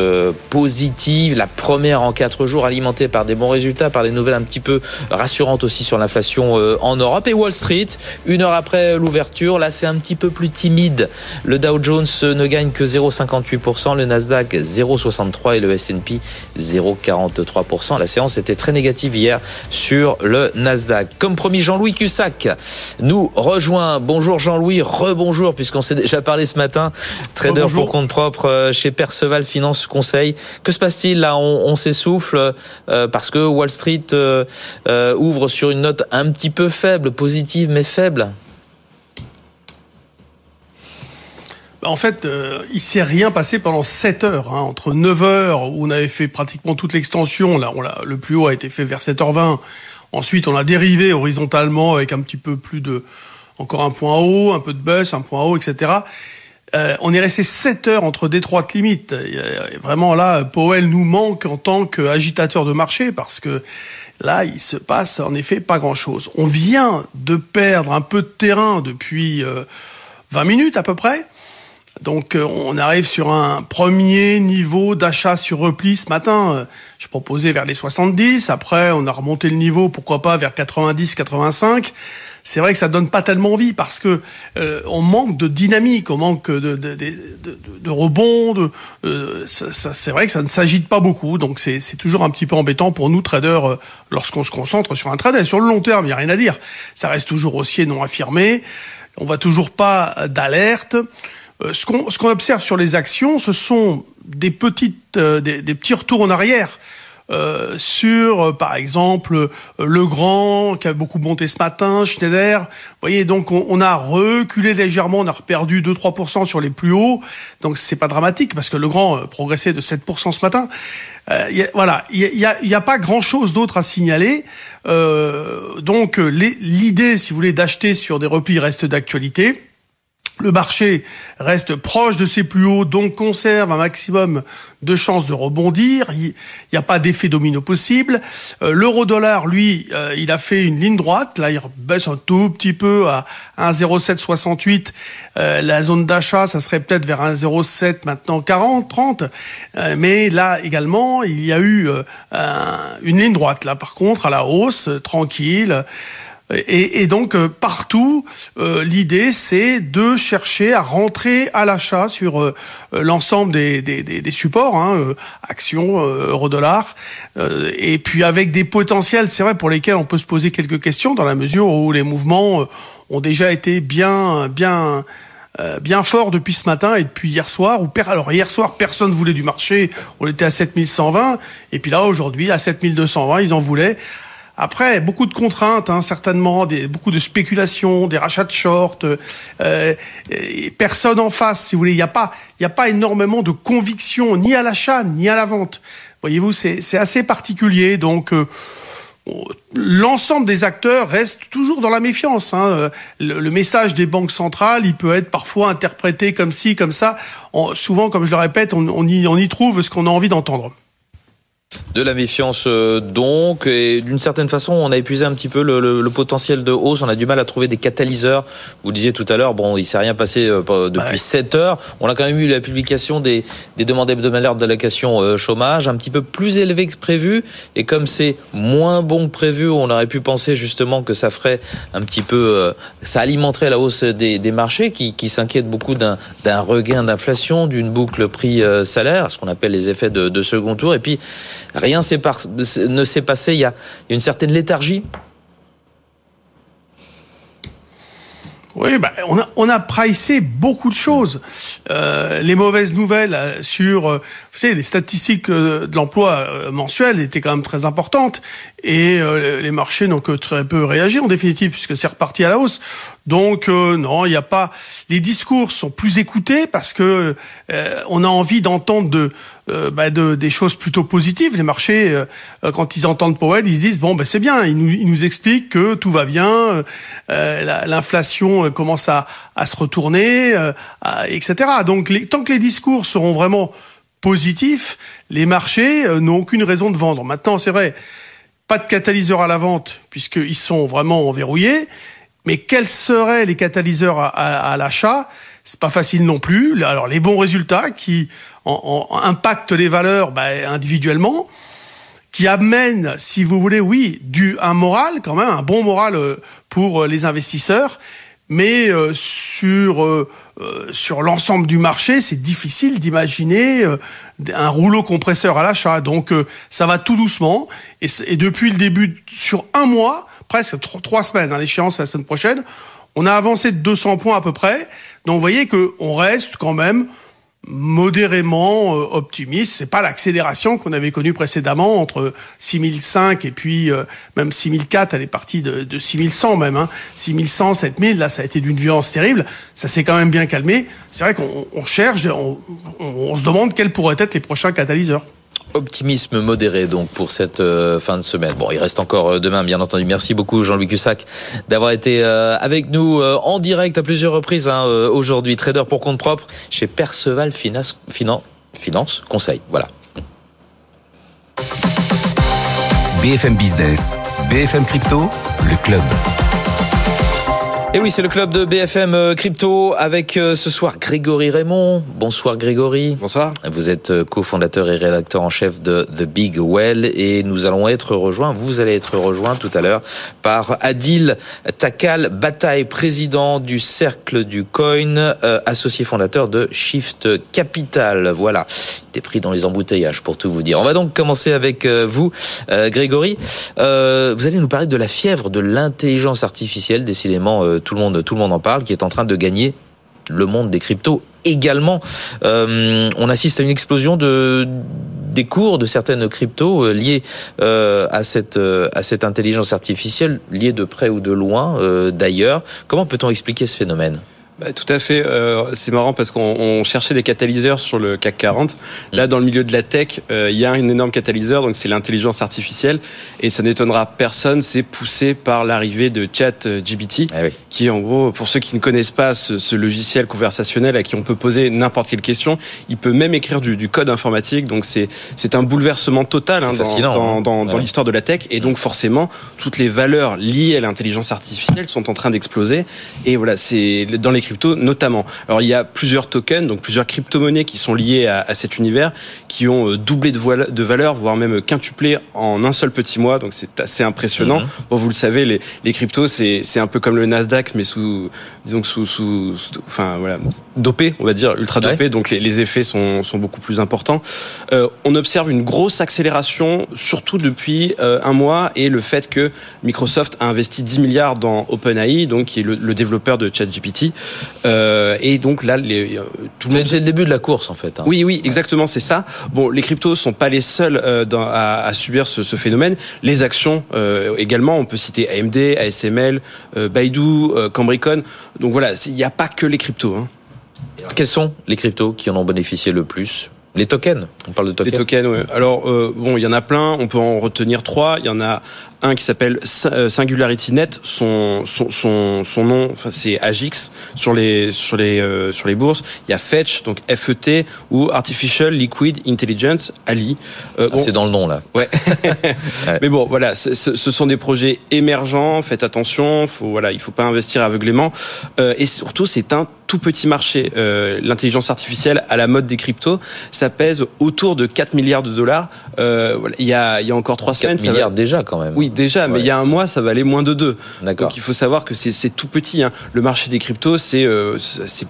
Speaker 2: positive. La première en 4 jours alimentée par des bons résultats, par des nouvelles un petit peu rassurantes aussi sur l'inflation euh, en Europe. Et Wall Street, une heure après l'ouverture, là c'est un petit peu plus timide. Le Dow Jones ne gagne que 0,58%, le Nasdaq 0,63% et le S&P 0,43%. La séance était très négative hier sur le Nasdaq. Comme promis, Jean-Louis Cussac nous rejoint. Bonjour Jean-Louis, rebonjour puisqu'on s'est déjà parlé ce matin. Trader pour compte propre euh, chez Perceval Finance Conseil. Que se passe-t-il là? On, on s'essouffle euh, parce que Wall Street euh, euh, ouvre sur une note un petit peu faible, positive mais faible.
Speaker 8: En fait, euh, il s'est rien passé pendant 7 heures. hein. Entre 9 heures, où on avait fait pratiquement toute l'extension, là, le plus haut a été fait vers 7h20. Ensuite, on a dérivé horizontalement avec un petit peu plus de encore un point haut, un peu de baisse, un point haut, etc. Euh, on est resté 7 heures entre d'étroites limites. Et vraiment là, Powell nous manque en tant qu'agitateur de marché parce que là, il se passe en effet pas grand-chose. On vient de perdre un peu de terrain depuis 20 euh, minutes à peu près. Donc euh, on arrive sur un premier niveau d'achat sur repli ce matin. Je proposais vers les 70. Après, on a remonté le niveau, pourquoi pas vers 90, 85 c'est vrai que ça donne pas tellement envie parce que euh, on manque de dynamique, on manque de, de, de, de rebond. Euh, c'est vrai que ça ne s'agite pas beaucoup, donc c'est toujours un petit peu embêtant pour nous traders euh, lorsqu'on se concentre sur un trade. Sur le long terme, il n'y a rien à dire. Ça reste toujours haussier non affirmé. On va toujours pas d'alerte. ce qu'on observe sur les actions, ce sont des petites, des, des petits retours en arrière. Euh, sur, euh, par exemple, euh, Le Grand, qui a beaucoup monté ce matin, Schneider. Vous voyez, donc on, a reculé légèrement, on a perdu 2-3% sur les plus hauts. Donc c'est pas dramatique parce que Le Grand progressait de 7% ce matin. voilà, il n'y a, y a, pas grand-chose d'autre à signaler. donc l'idée, si vous voulez, d'acheter sur des replis reste d'actualité. Le marché reste proche de ses plus hauts, donc conserve un maximum de chances de rebondir. Il n'y a pas d'effet domino possible. Euh, l'euro-dollar, lui, euh, il a fait une ligne droite. Là, il baisse un tout petit peu à 1,0768. Euh, la zone d'achat, ça serait peut-être vers 1,07 maintenant 40, 30. mais là également, il y a eu une ligne droite. Là, par contre, à la hausse, tranquille. Et, donc euh, partout, euh, l'idée c'est de chercher à rentrer à l'achat sur euh, l'ensemble des, des, des, supports, hein, actions, euro-dollar, et puis avec des potentiels, c'est vrai, pour lesquels on peut se poser quelques questions dans la mesure où les mouvements ont déjà été bien, bien bien forts depuis ce matin et depuis hier soir. Où, alors hier soir, personne voulait du marché, on était à 7120, et puis là aujourd'hui à 7220, ils en voulaient. Après, beaucoup de contraintes, hein, certainement, des, beaucoup de spéculation, des rachats de short, euh, personne en face, si vous voulez. Il n'y a pas, n'y a pas énormément de conviction ni à l'achat ni à la vente. Voyez-vous, c'est assez particulier. Donc euh, l'ensemble des acteurs reste toujours dans la méfiance. Hein. Le, message des banques centrales, il peut être parfois interprété comme ci, comme ça. souvent, comme je le répète, on, on, y, on y trouve ce qu'on a envie d'entendre.
Speaker 2: De la méfiance euh, donc, et d'une certaine façon, on a épuisé un petit peu le, potentiel de hausse. On a du mal à trouver des catalyseurs. Vous disiez tout à l'heure, bon, il s'est rien passé euh, depuis 7 heures. On a quand même eu la publication des, demandes hebdomadaires d'allocation euh, chômage, un petit peu plus élevé que prévu. Et comme c'est moins bon que prévu, on aurait pu penser justement que ça ferait un petit peu, ça alimenterait la hausse des, marchés qui, qui s'inquiètent beaucoup d'un regain d'inflation, d'une boucle prix-salaire, ce qu'on appelle les effets de, de second tour. Et puis Rien ne s'est passé. Il y a une certaine léthargie.
Speaker 8: Oui, bah, on, a, on a pricé beaucoup de choses. Euh, les mauvaises nouvelles euh, sur, euh, vous savez, les statistiques de l'emploi mensuel étaient quand même très importantes et les marchés n'ont que très peu réagi en définitive puisque c'est reparti à la hausse. Donc non, il n'y a pas. Les discours sont plus écoutés parce que on a envie d'entendre de euh, bah, de, des choses plutôt positives. Les marchés, euh, quand ils entendent Powell, ils se disent bon, ben c'est bien. Il nous, il nous explique que tout va bien, euh, l'inflation commence à, à, se retourner, etc. Donc, les, tant que les discours seront vraiment positifs, les marchés n'ont aucune raison de vendre. Maintenant, c'est vrai, pas de catalyseur à la vente puisqu'ils sont vraiment verrouillés. Mais quels seraient les catalyseurs à, à, à l'achat? C'est pas facile non plus. Alors les bons résultats qui impacte les valeurs bah, individuellement, qui amène, si vous voulez, oui, du un moral quand même, un bon moral euh, pour euh, les investisseurs, mais euh, sur sur l'ensemble du marché, c'est difficile d'imaginer un rouleau compresseur à l'achat. Donc ça va tout doucement. Et, depuis le début, sur un mois, presque trois semaines, à hein, l'échéance la semaine prochaine, on a avancé de 200 points à peu près. Donc vous voyez qu'on reste quand même modérément euh, optimiste. C'est pas l'accélération qu'on avait connue précédemment entre 6005 et puis euh, même 6004. Elle est partie de, de 6100 même. Hein. 6100, 7000. Là, ça a été d'une violence terrible. Ça s'est quand même bien calmé. C'est vrai qu'on cherche, on, on, se demande quels pourraient être les prochains catalyseurs.
Speaker 2: Optimisme modéré donc pour cette euh, fin de semaine. Bon, il reste encore euh, demain, bien entendu. Merci beaucoup Jean-Louis Cussac d'avoir été euh, avec nous en direct à plusieurs reprises hein, aujourd'hui. Trader pour compte propre chez Perceval Finance, Conseil. Voilà.
Speaker 1: BFM Business, BFM Crypto, le club.
Speaker 2: Et oui, c'est le club de BFM euh, Crypto avec euh, ce soir Grégory Raymond. Bonsoir Grégory.
Speaker 9: Bonsoir.
Speaker 2: Vous êtes euh, cofondateur et rédacteur en chef de The Big Well et nous allons être rejoints, vous allez être rejoints tout à l'heure par Adil Takal Bataille, président du Cercle du Coin, associé fondateur de Shift Capital. Voilà pris dans les embouteillages, pour tout vous dire. On va donc commencer avec vous, Grégory. Vous allez nous parler de la fièvre de l'intelligence artificielle. Décidément, tout le monde, en parle, qui est en train de gagner le monde des cryptos également. on assiste à une explosion de des cours de certaines cryptos liées à cette à cette intelligence artificielle, liées de près ou de loin d'ailleurs. Comment peut-on expliquer ce phénomène?
Speaker 9: Bah, tout à fait. Euh, c'est marrant parce qu'on cherchait des catalyseurs sur le CAC 40. Là, mm. dans le milieu de la tech, euh, il y a un énorme catalyseur, donc c'est l'intelligence artificielle. Et ça n'étonnera personne, c'est poussé par l'arrivée de ChatGPT, ah qui en gros, pour ceux qui ne connaissent pas ce, logiciel conversationnel à qui on peut poser n'importe quelle question, il peut même écrire du, code informatique. Donc c'est c'est un bouleversement total hein, dans, dans, hein. dans, l'histoire de la tech. Et donc forcément, toutes les valeurs liées à l'intelligence artificielle sont en train d'exploser. Et voilà, c'est dans les cryptos notamment. Alors il y a plusieurs tokens, donc plusieurs crypto-monnaies qui sont liées à, cet univers, qui ont euh, doublé de, de valeur, voire même quintuplé en un seul petit mois. Donc c'est assez impressionnant. Mhm. Bon, vous le savez, les, les cryptos, c'est un peu comme le Nasdaq, mais sous, disons sous, sous, enfin voilà, dopé, on va dire, ultra dopé. Donc les, les, effets sont, sont beaucoup plus importants. Euh, on observe une grosse accélération, surtout depuis euh, un mois, et le fait que Microsoft a investi 10 milliards dans OpenAI, donc qui est le, le développeur de ChatGPT. Euh, et donc là, les,
Speaker 2: euh, tout le monde... c'est le début de la course en fait. Hein.
Speaker 9: Oui, oui, exactement, c'est ça. Bon, les cryptos sont pas les seuls euh, dans, à, à, subir ce, ce, phénomène. Les actions euh, également, on peut citer AMD, ASML, Baidu, Cambricon. Donc voilà, il n'y a pas que les cryptos. Hein.
Speaker 2: Quels sont les cryptos qui en ont bénéficié le plus? Les tokens, on parle de tokens.
Speaker 9: Les tokens, oui. Alors euh, bon, il y en a plein. On peut en retenir trois. Il y en a un qui s'appelle euh, SingularityNet. Son son son, son nom, enfin c'est Agix sur les sur les euh, sur les bourses. Il y a Fetch, donc FET ou Artificial Liquid Intelligence Ali.
Speaker 2: Euh, ah, c'est dans le nom là.
Speaker 9: Ouais. Mais bon, voilà, ce, sont des projets émergents. Faites attention. Faut voilà, il faut pas investir aveuglément. et surtout, c'est un tout petit marché. Euh, L'intelligence artificielle à la mode des cryptos, ça pèse autour de 4 milliards de dollars. Euh, il, y a, il y a encore 3 semaines.
Speaker 2: 4 milliards déjà quand même.
Speaker 9: Oui, déjà, mais il y a un mois, ça valait moins de 2. D'accord. Donc il faut savoir que c'est tout petit. Hein. Le marché des cryptos, c'est euh,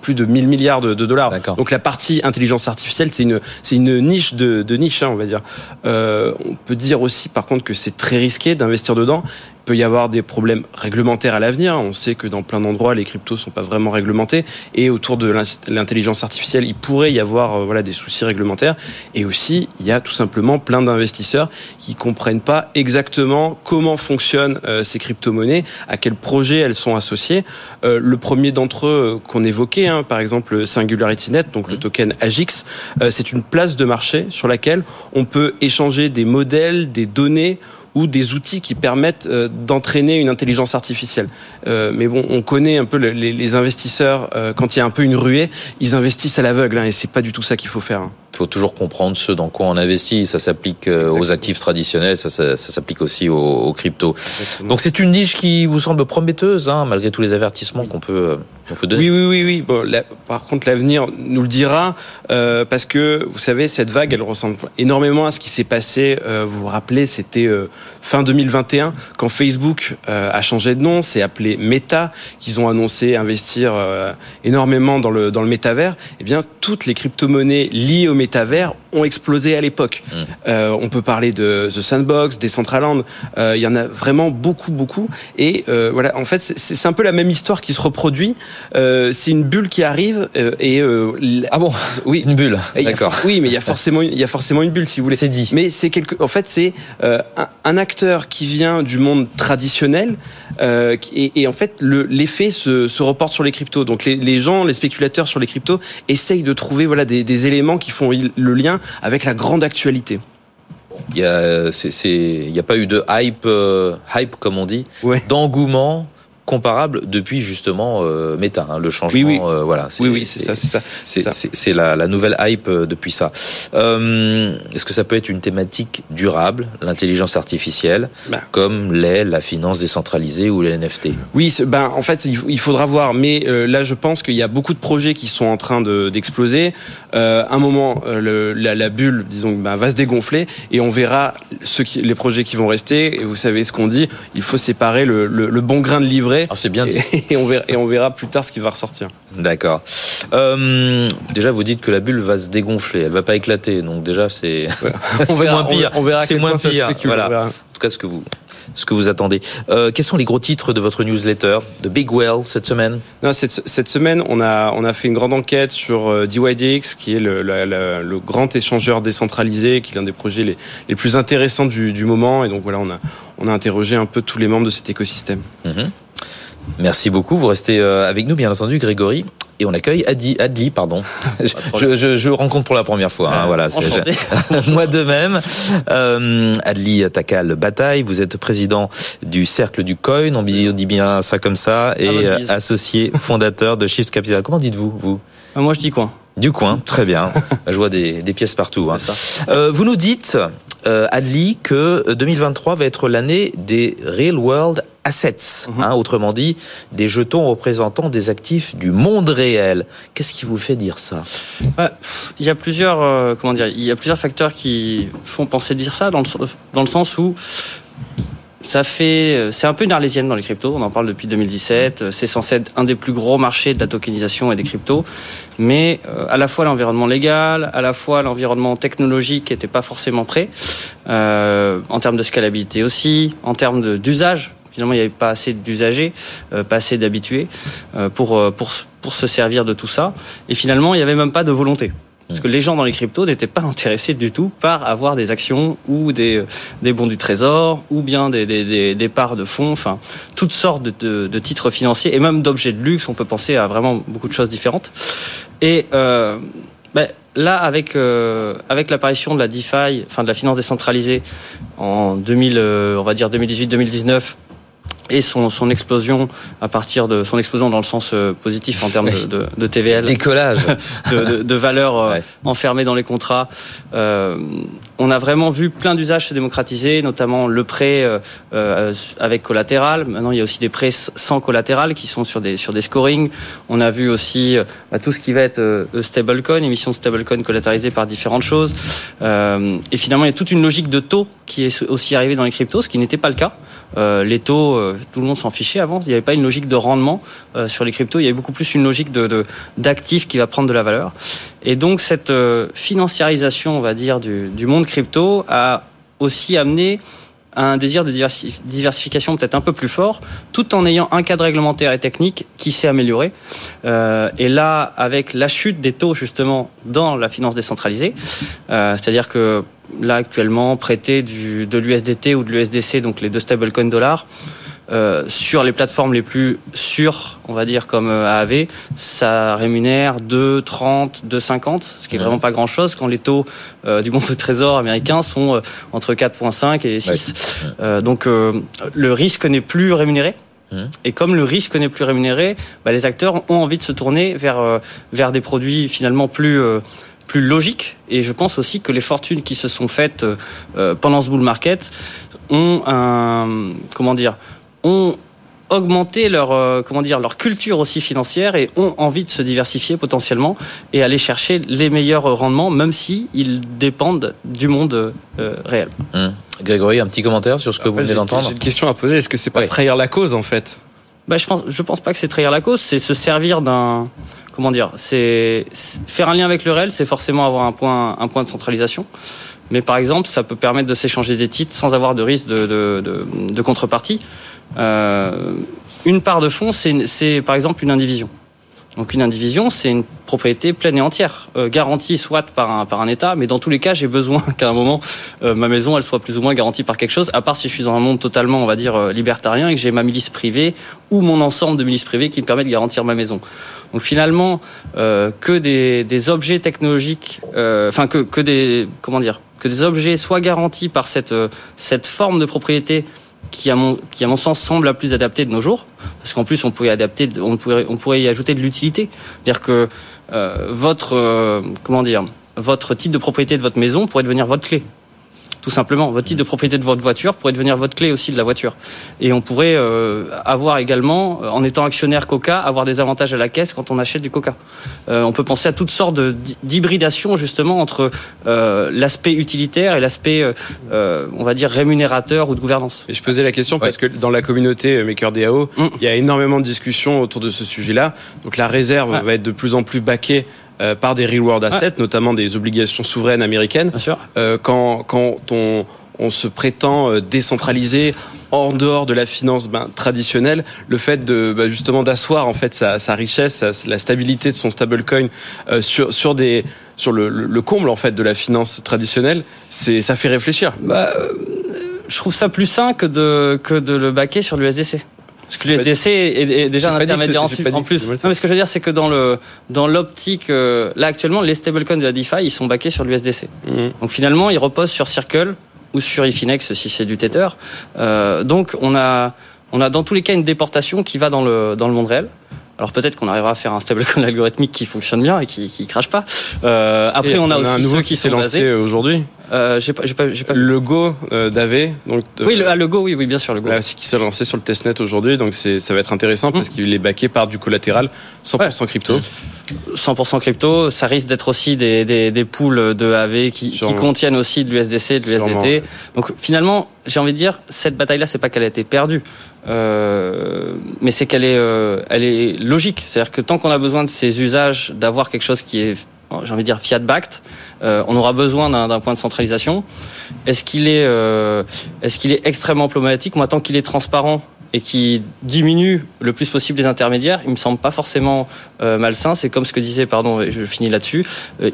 Speaker 9: plus de 1000 milliards de, de dollars. Donc la partie intelligence artificielle, c'est une, une niche de, de niche, hein, on va dire. Euh, on peut dire aussi, par contre, que c'est très risqué d'investir dedans peut y avoir des problèmes réglementaires à l'avenir. On sait que dans plein d'endroits, les cryptos sont pas vraiment réglementés. Et autour de l'intelligence artificielle, il pourrait y avoir euh, voilà, des soucis réglementaires. Et aussi, il y a tout simplement plein d'investisseurs qui comprennent pas exactement comment fonctionnent euh, ces crypto-monnaies, à quels projets elles sont associées. Euh, le premier d'entre eux qu'on évoquait, hein, par exemple SingularityNet, donc le mmh. token AGIX, c'est une place de marché sur laquelle on peut échanger des modèles, des données ou des outils qui permettent euh, d'entraîner une intelligence artificielle. Euh, mais bon, on connaît un peu les, investisseurs euh, quand il y a un peu une ruée, ils investissent à l'aveugle hein, et c'est pas du tout ça qu'il faut faire.
Speaker 2: Il faut toujours comprendre ce dans quoi on investit. Ça s'applique aux actifs traditionnels, ça, ça, s'applique aussi aux, aux cryptos. Donc c'est une niche qui vous semble prometteuse, hein, malgré tous les avertissements qu'on peut
Speaker 9: oui, oui, oui, oui. Bon, par contre, l'avenir nous le dira, euh, parce que vous savez, cette vague, elle ressemble énormément à ce qui s'est passé. Euh, vous vous rappelez, c'était euh, fin 2021 quand Facebook euh, a changé de nom, c'est appelé Meta, qu'ils ont annoncé investir euh, énormément dans le dans le métavers. Eh bien, toutes les crypto-monnaies liées au métavers métavers ont explosé à l'époque. Mmh. on peut parler de The Sandbox, des Decentraland. Il y en a vraiment beaucoup, beaucoup. Et voilà, en fait, c'est un peu la même histoire qui se reproduit. Euh, c'est une bulle qui arrive euh, et euh,
Speaker 2: ah bon? Oui une bulle
Speaker 9: d'accord oui mais il y a forcément il y a forcément une bulle si vous voulez
Speaker 2: c'est dit
Speaker 9: mais c'est quelque en fait c'est un, un, acteur qui vient du monde traditionnel et, et, en fait l'effet se, se, reporte sur les cryptos donc les, les, gens les spéculateurs sur les cryptos essayent de trouver voilà des, des éléments qui font le lien avec la grande actualité.
Speaker 2: Il a, n'y a pas eu de hype, hype comme on dit, d'engouement comparable depuis justement euh, Meta, hein, le changement.
Speaker 9: Oui, oui.
Speaker 2: Euh, voilà,
Speaker 9: oui, oui, c'est ça,
Speaker 2: c'est ça. C'est la, la, nouvelle hype euh, depuis ça. Euh, Est-ce que ça peut être une thématique durable, l'intelligence artificielle, ben. comme l'est la finance décentralisée ou les NFT
Speaker 9: Oui, ben en fait, il faudra voir. Mais euh, là, je pense qu'il y a beaucoup de projets qui sont en train d'exploser. De, un moment, le, la, la, bulle, disons, ben, va se dégonfler et on verra ceux qui, les projets qui vont rester. Et vous savez ce qu'on dit, il faut séparer le, le, le bon grain de livret
Speaker 2: ah, c'est bien dit.
Speaker 9: Et, on verra, et on verra plus tard ce qui va ressortir.
Speaker 2: D'accord. Euh, déjà, vous dites que la bulle va se dégonfler, elle va pas éclater. Donc déjà, c'est moins pire.
Speaker 9: On, verra
Speaker 2: c'est moins pire. voilà. En tout cas, ce que vous ce que vous attendez. Euh, quels sont les gros titres de votre newsletter? De Big Well cette semaine?
Speaker 9: Non, cette, cette, semaine, on a, on a fait une grande enquête sur euh, DYDX, qui est le, grand échangeur décentralisé, qui est l'un des projets les, les plus intéressants du, du, moment. Et donc voilà, on a, on a interrogé un peu tous les membres de cet écosystème.
Speaker 2: Mhm. Merci beaucoup. Vous restez euh, avec nous, bien entendu, Grégory. Et on accueille Adi, Adli, pardon. je, je, je, rencontre pour la première fois. Hein, voilà, moi de même. Euh, Adli Takal Bataille, vous êtes président du Cercle du Coin, on dit bien ça comme ça, et euh, associé fondateur de Shift Capital. Comment dites-vous, vous?
Speaker 10: Euh, Moi, je dis quoi
Speaker 2: Du coin, très bien. je vois des, des pièces partout. Hein. Euh, vous nous dites, euh, Adli, que 2023 va être l'année des Real World assets, mhm. hein, autrement dit des jetons représentant des actifs du monde réel. Qu'est-ce qui vous fait dire ça?
Speaker 10: Bah, Il y a plusieurs, euh, comment dire, il y a plusieurs facteurs qui font penser dire ça dans le, dans le sens où ça fait, euh, c'est un peu une arlésienne dans les cryptos. On en parle depuis 2017. Euh, c'est censé être un des plus gros marchés de la tokenisation et des cryptos. Mais à la fois l'environnement légal, à la fois l'environnement technologique n'était pas forcément prêt, euh, en termes de scalabilité aussi, en termes d'usage finalement il n'y avait pas assez d'usagers, euh, pas assez d'habitués euh, pour, euh, pour, pour se servir de tout ça. Et finalement, il n'y avait même pas de volonté. Parce que les gens dans les cryptos n'étaient pas intéressés du tout par avoir des actions ou des, des bons du trésor ou bien des, des, des parts de fonds, enfin toutes sortes de, de, titres financiers et même d'objets de luxe. On peut penser à vraiment beaucoup de choses différentes. Et euh, ben, là, avec euh, avec l'apparition de la DeFi, enfin de la finance décentralisée en 2000, on va dire 2018-2019 et son, son explosion à partir de son explosion dans le sens euh, positif en termes de, de, de TVL,
Speaker 2: décollage,
Speaker 10: de, de, de valeur euh, enfermée dans les contrats. Euh, on a vraiment vu plein d'usages se démocratiser, notamment le prêt euh, avec collatéral. Maintenant, il y a aussi des prêts sans collatéral qui sont sur des sur des scoring. On a vu aussi bah, tout ce qui va être stablecoin, émission de stablecoin collatéralisée par différentes choses. et finalement, il y a toute une logique de taux qui est aussi arrivée dans les cryptos, ce qui n'était pas le cas. les taux tout le monde s'en fichait avant. Il n'y avait pas une logique de rendement euh, sur les cryptos. Il y avait beaucoup plus une logique d'actifs qui va prendre de la valeur. Et donc cette euh, financiarisation, on va dire, du, monde crypto a aussi amené un désir de diversification peut-être un peu plus fort, tout en ayant un cadre réglementaire et technique qui s'est amélioré. Euh, et là, avec la chute des taux justement dans la finance décentralisée, c'est-à-dire que là actuellement prêter de l'USDT ou de l'USDC, donc les deux stablecoins dollars, sur les plateformes les plus sûres, on va dire comme euh, AAV, ça rémunère 2,30, 2,50, ce qui est vraiment pas grand-chose quand les taux euh, du monde de trésor américain sont entre 4,5 et 6. donc le risque n'est plus rémunéré. Mmh. Et comme le risque n'est plus rémunéré, bah, les acteurs ont envie de se tourner vers, vers des produits finalement plus plus logiques. Et je pense aussi que les fortunes qui se sont faites pendant ce bull market ont un comment dire ont augmenté leur euh, comment dire leur culture aussi financière et ont envie de se diversifier potentiellement et aller chercher les meilleurs rendements même si ils dépendent du monde euh, réel.
Speaker 2: Hum. Grégory, un petit commentaire sur ce que vous venez d'entendre.
Speaker 9: J'ai une question à poser. Est-ce que c'est pas trahir la cause en fait?
Speaker 10: Bah, je pense je pense pas que c'est trahir la cause. C'est se servir d'un comment dire. C'est faire un lien avec le réel. C'est forcément avoir un point un point de centralisation. Mais par exemple, ça peut permettre de s'échanger des titres sans avoir de risque de, de, de, de contrepartie. Euh, une part de fonds, c'est par exemple une indivision. Donc une indivision, c'est une propriété pleine et entière, euh, garantie soit par un, par un État, mais dans tous les cas, j'ai besoin qu'à un moment, euh, ma maison, elle soit plus ou moins garantie par quelque chose, à part si je suis dans un monde totalement, on va dire, euh, libertarien et que j'ai ma milice privée ou mon ensemble de milices privées qui me permet de garantir ma maison. Donc finalement, euh, que des, des, objets technologiques, enfin que, que des, comment dire, que des objets soient garantis par cette, cette forme de propriété qui à mon qui à mon sens semble la plus adaptée de nos jours. Parce qu'en plus on pourrait adapter on pourrait on pourrait y ajouter de l'utilité. Dire que euh, votre euh, comment dire votre titre de propriété de votre maison pourrait devenir votre clé tout simplement. Votre titre de propriété de votre voiture pourrait devenir votre clé aussi de la voiture. Et on pourrait euh, avoir également, en étant actionnaire Coca, avoir des avantages à la caisse quand on achète du Coca. Euh, on peut penser à toutes sortes d'hybridation justement entre euh, l'aspect utilitaire et l'aspect, on va dire, rémunérateur ou de gouvernance.
Speaker 9: Et je posais la question parce que dans la communauté MakerDAO, mm. il y a énormément de discussions autour de ce sujet-là. Donc la réserve va être de plus en plus baquée euh, par des real world assets, notamment des obligations souveraines américaines.
Speaker 10: Bien sûr.
Speaker 9: Euh, quand, quand on, on se prétend euh, décentralisé en dehors de la finance ben, traditionnelle, le fait de ben, justement d'asseoir en fait sa, sa richesse, la stabilité de son stablecoin euh, sur sur des sur le, le, comble en fait de la finance traditionnelle, c'est ça fait réfléchir.
Speaker 10: Bah, je trouve ça plus sain que de que de le baquer sur l'USDC. Parce que l'USDC est, déjà un intermédiaire en, en plus. Non, mais ce que je veux dire, c'est que dans le dans l'optique, euh, là actuellement, les stablecoins de la DeFi, ils sont backés sur l'USDC. Mhm. Donc finalement, ils reposent sur Circle ou sur Efinex si c'est du Tether. Euh, donc on a on a dans tous les cas une déportation qui va dans le dans le monde réel. Alors peut-être qu'on arrivera à faire un stablecoin algorithmique qui fonctionne bien et qui, qui crache pas. Euh, après, on a aussi
Speaker 9: un nouveau qui s'est lancé aujourd'hui.
Speaker 10: Euh, j'ai pas, pas, pas.
Speaker 9: Le Go euh, d'AV, donc.
Speaker 10: Oui, le, ah, le Go, oui, oui, bien sûr, le Go.
Speaker 9: Là, qui s'est lancé sur le testnet aujourd'hui, donc c'est, ça va être intéressant parce mmh. qu'il est backé par du collatéral 100% crypto.
Speaker 10: 100% crypto, ça risque d'être aussi des, des, des pools de AV qui, qui contiennent aussi de l'USDC, de l'USDT. Donc finalement, j'ai envie de dire, cette bataille-là, c'est pas qu'elle a été perdue, euh, mais c'est qu'elle est, euh, elle est logique. C'est-à-dire que tant qu'on a besoin de ces usages, d'avoir quelque chose qui est j'ai envie de dire fiat backed, euh, on aura besoin d'un point de centralisation. Est-ce qu'il est, euh, est-ce qu'il est extrêmement problématique? Moi, tant qu'il est transparent et qui diminue le plus possible les intermédiaires, il me semble pas forcément euh, malsain. C'est comme ce que disait, pardon, je finis là-dessus, euh,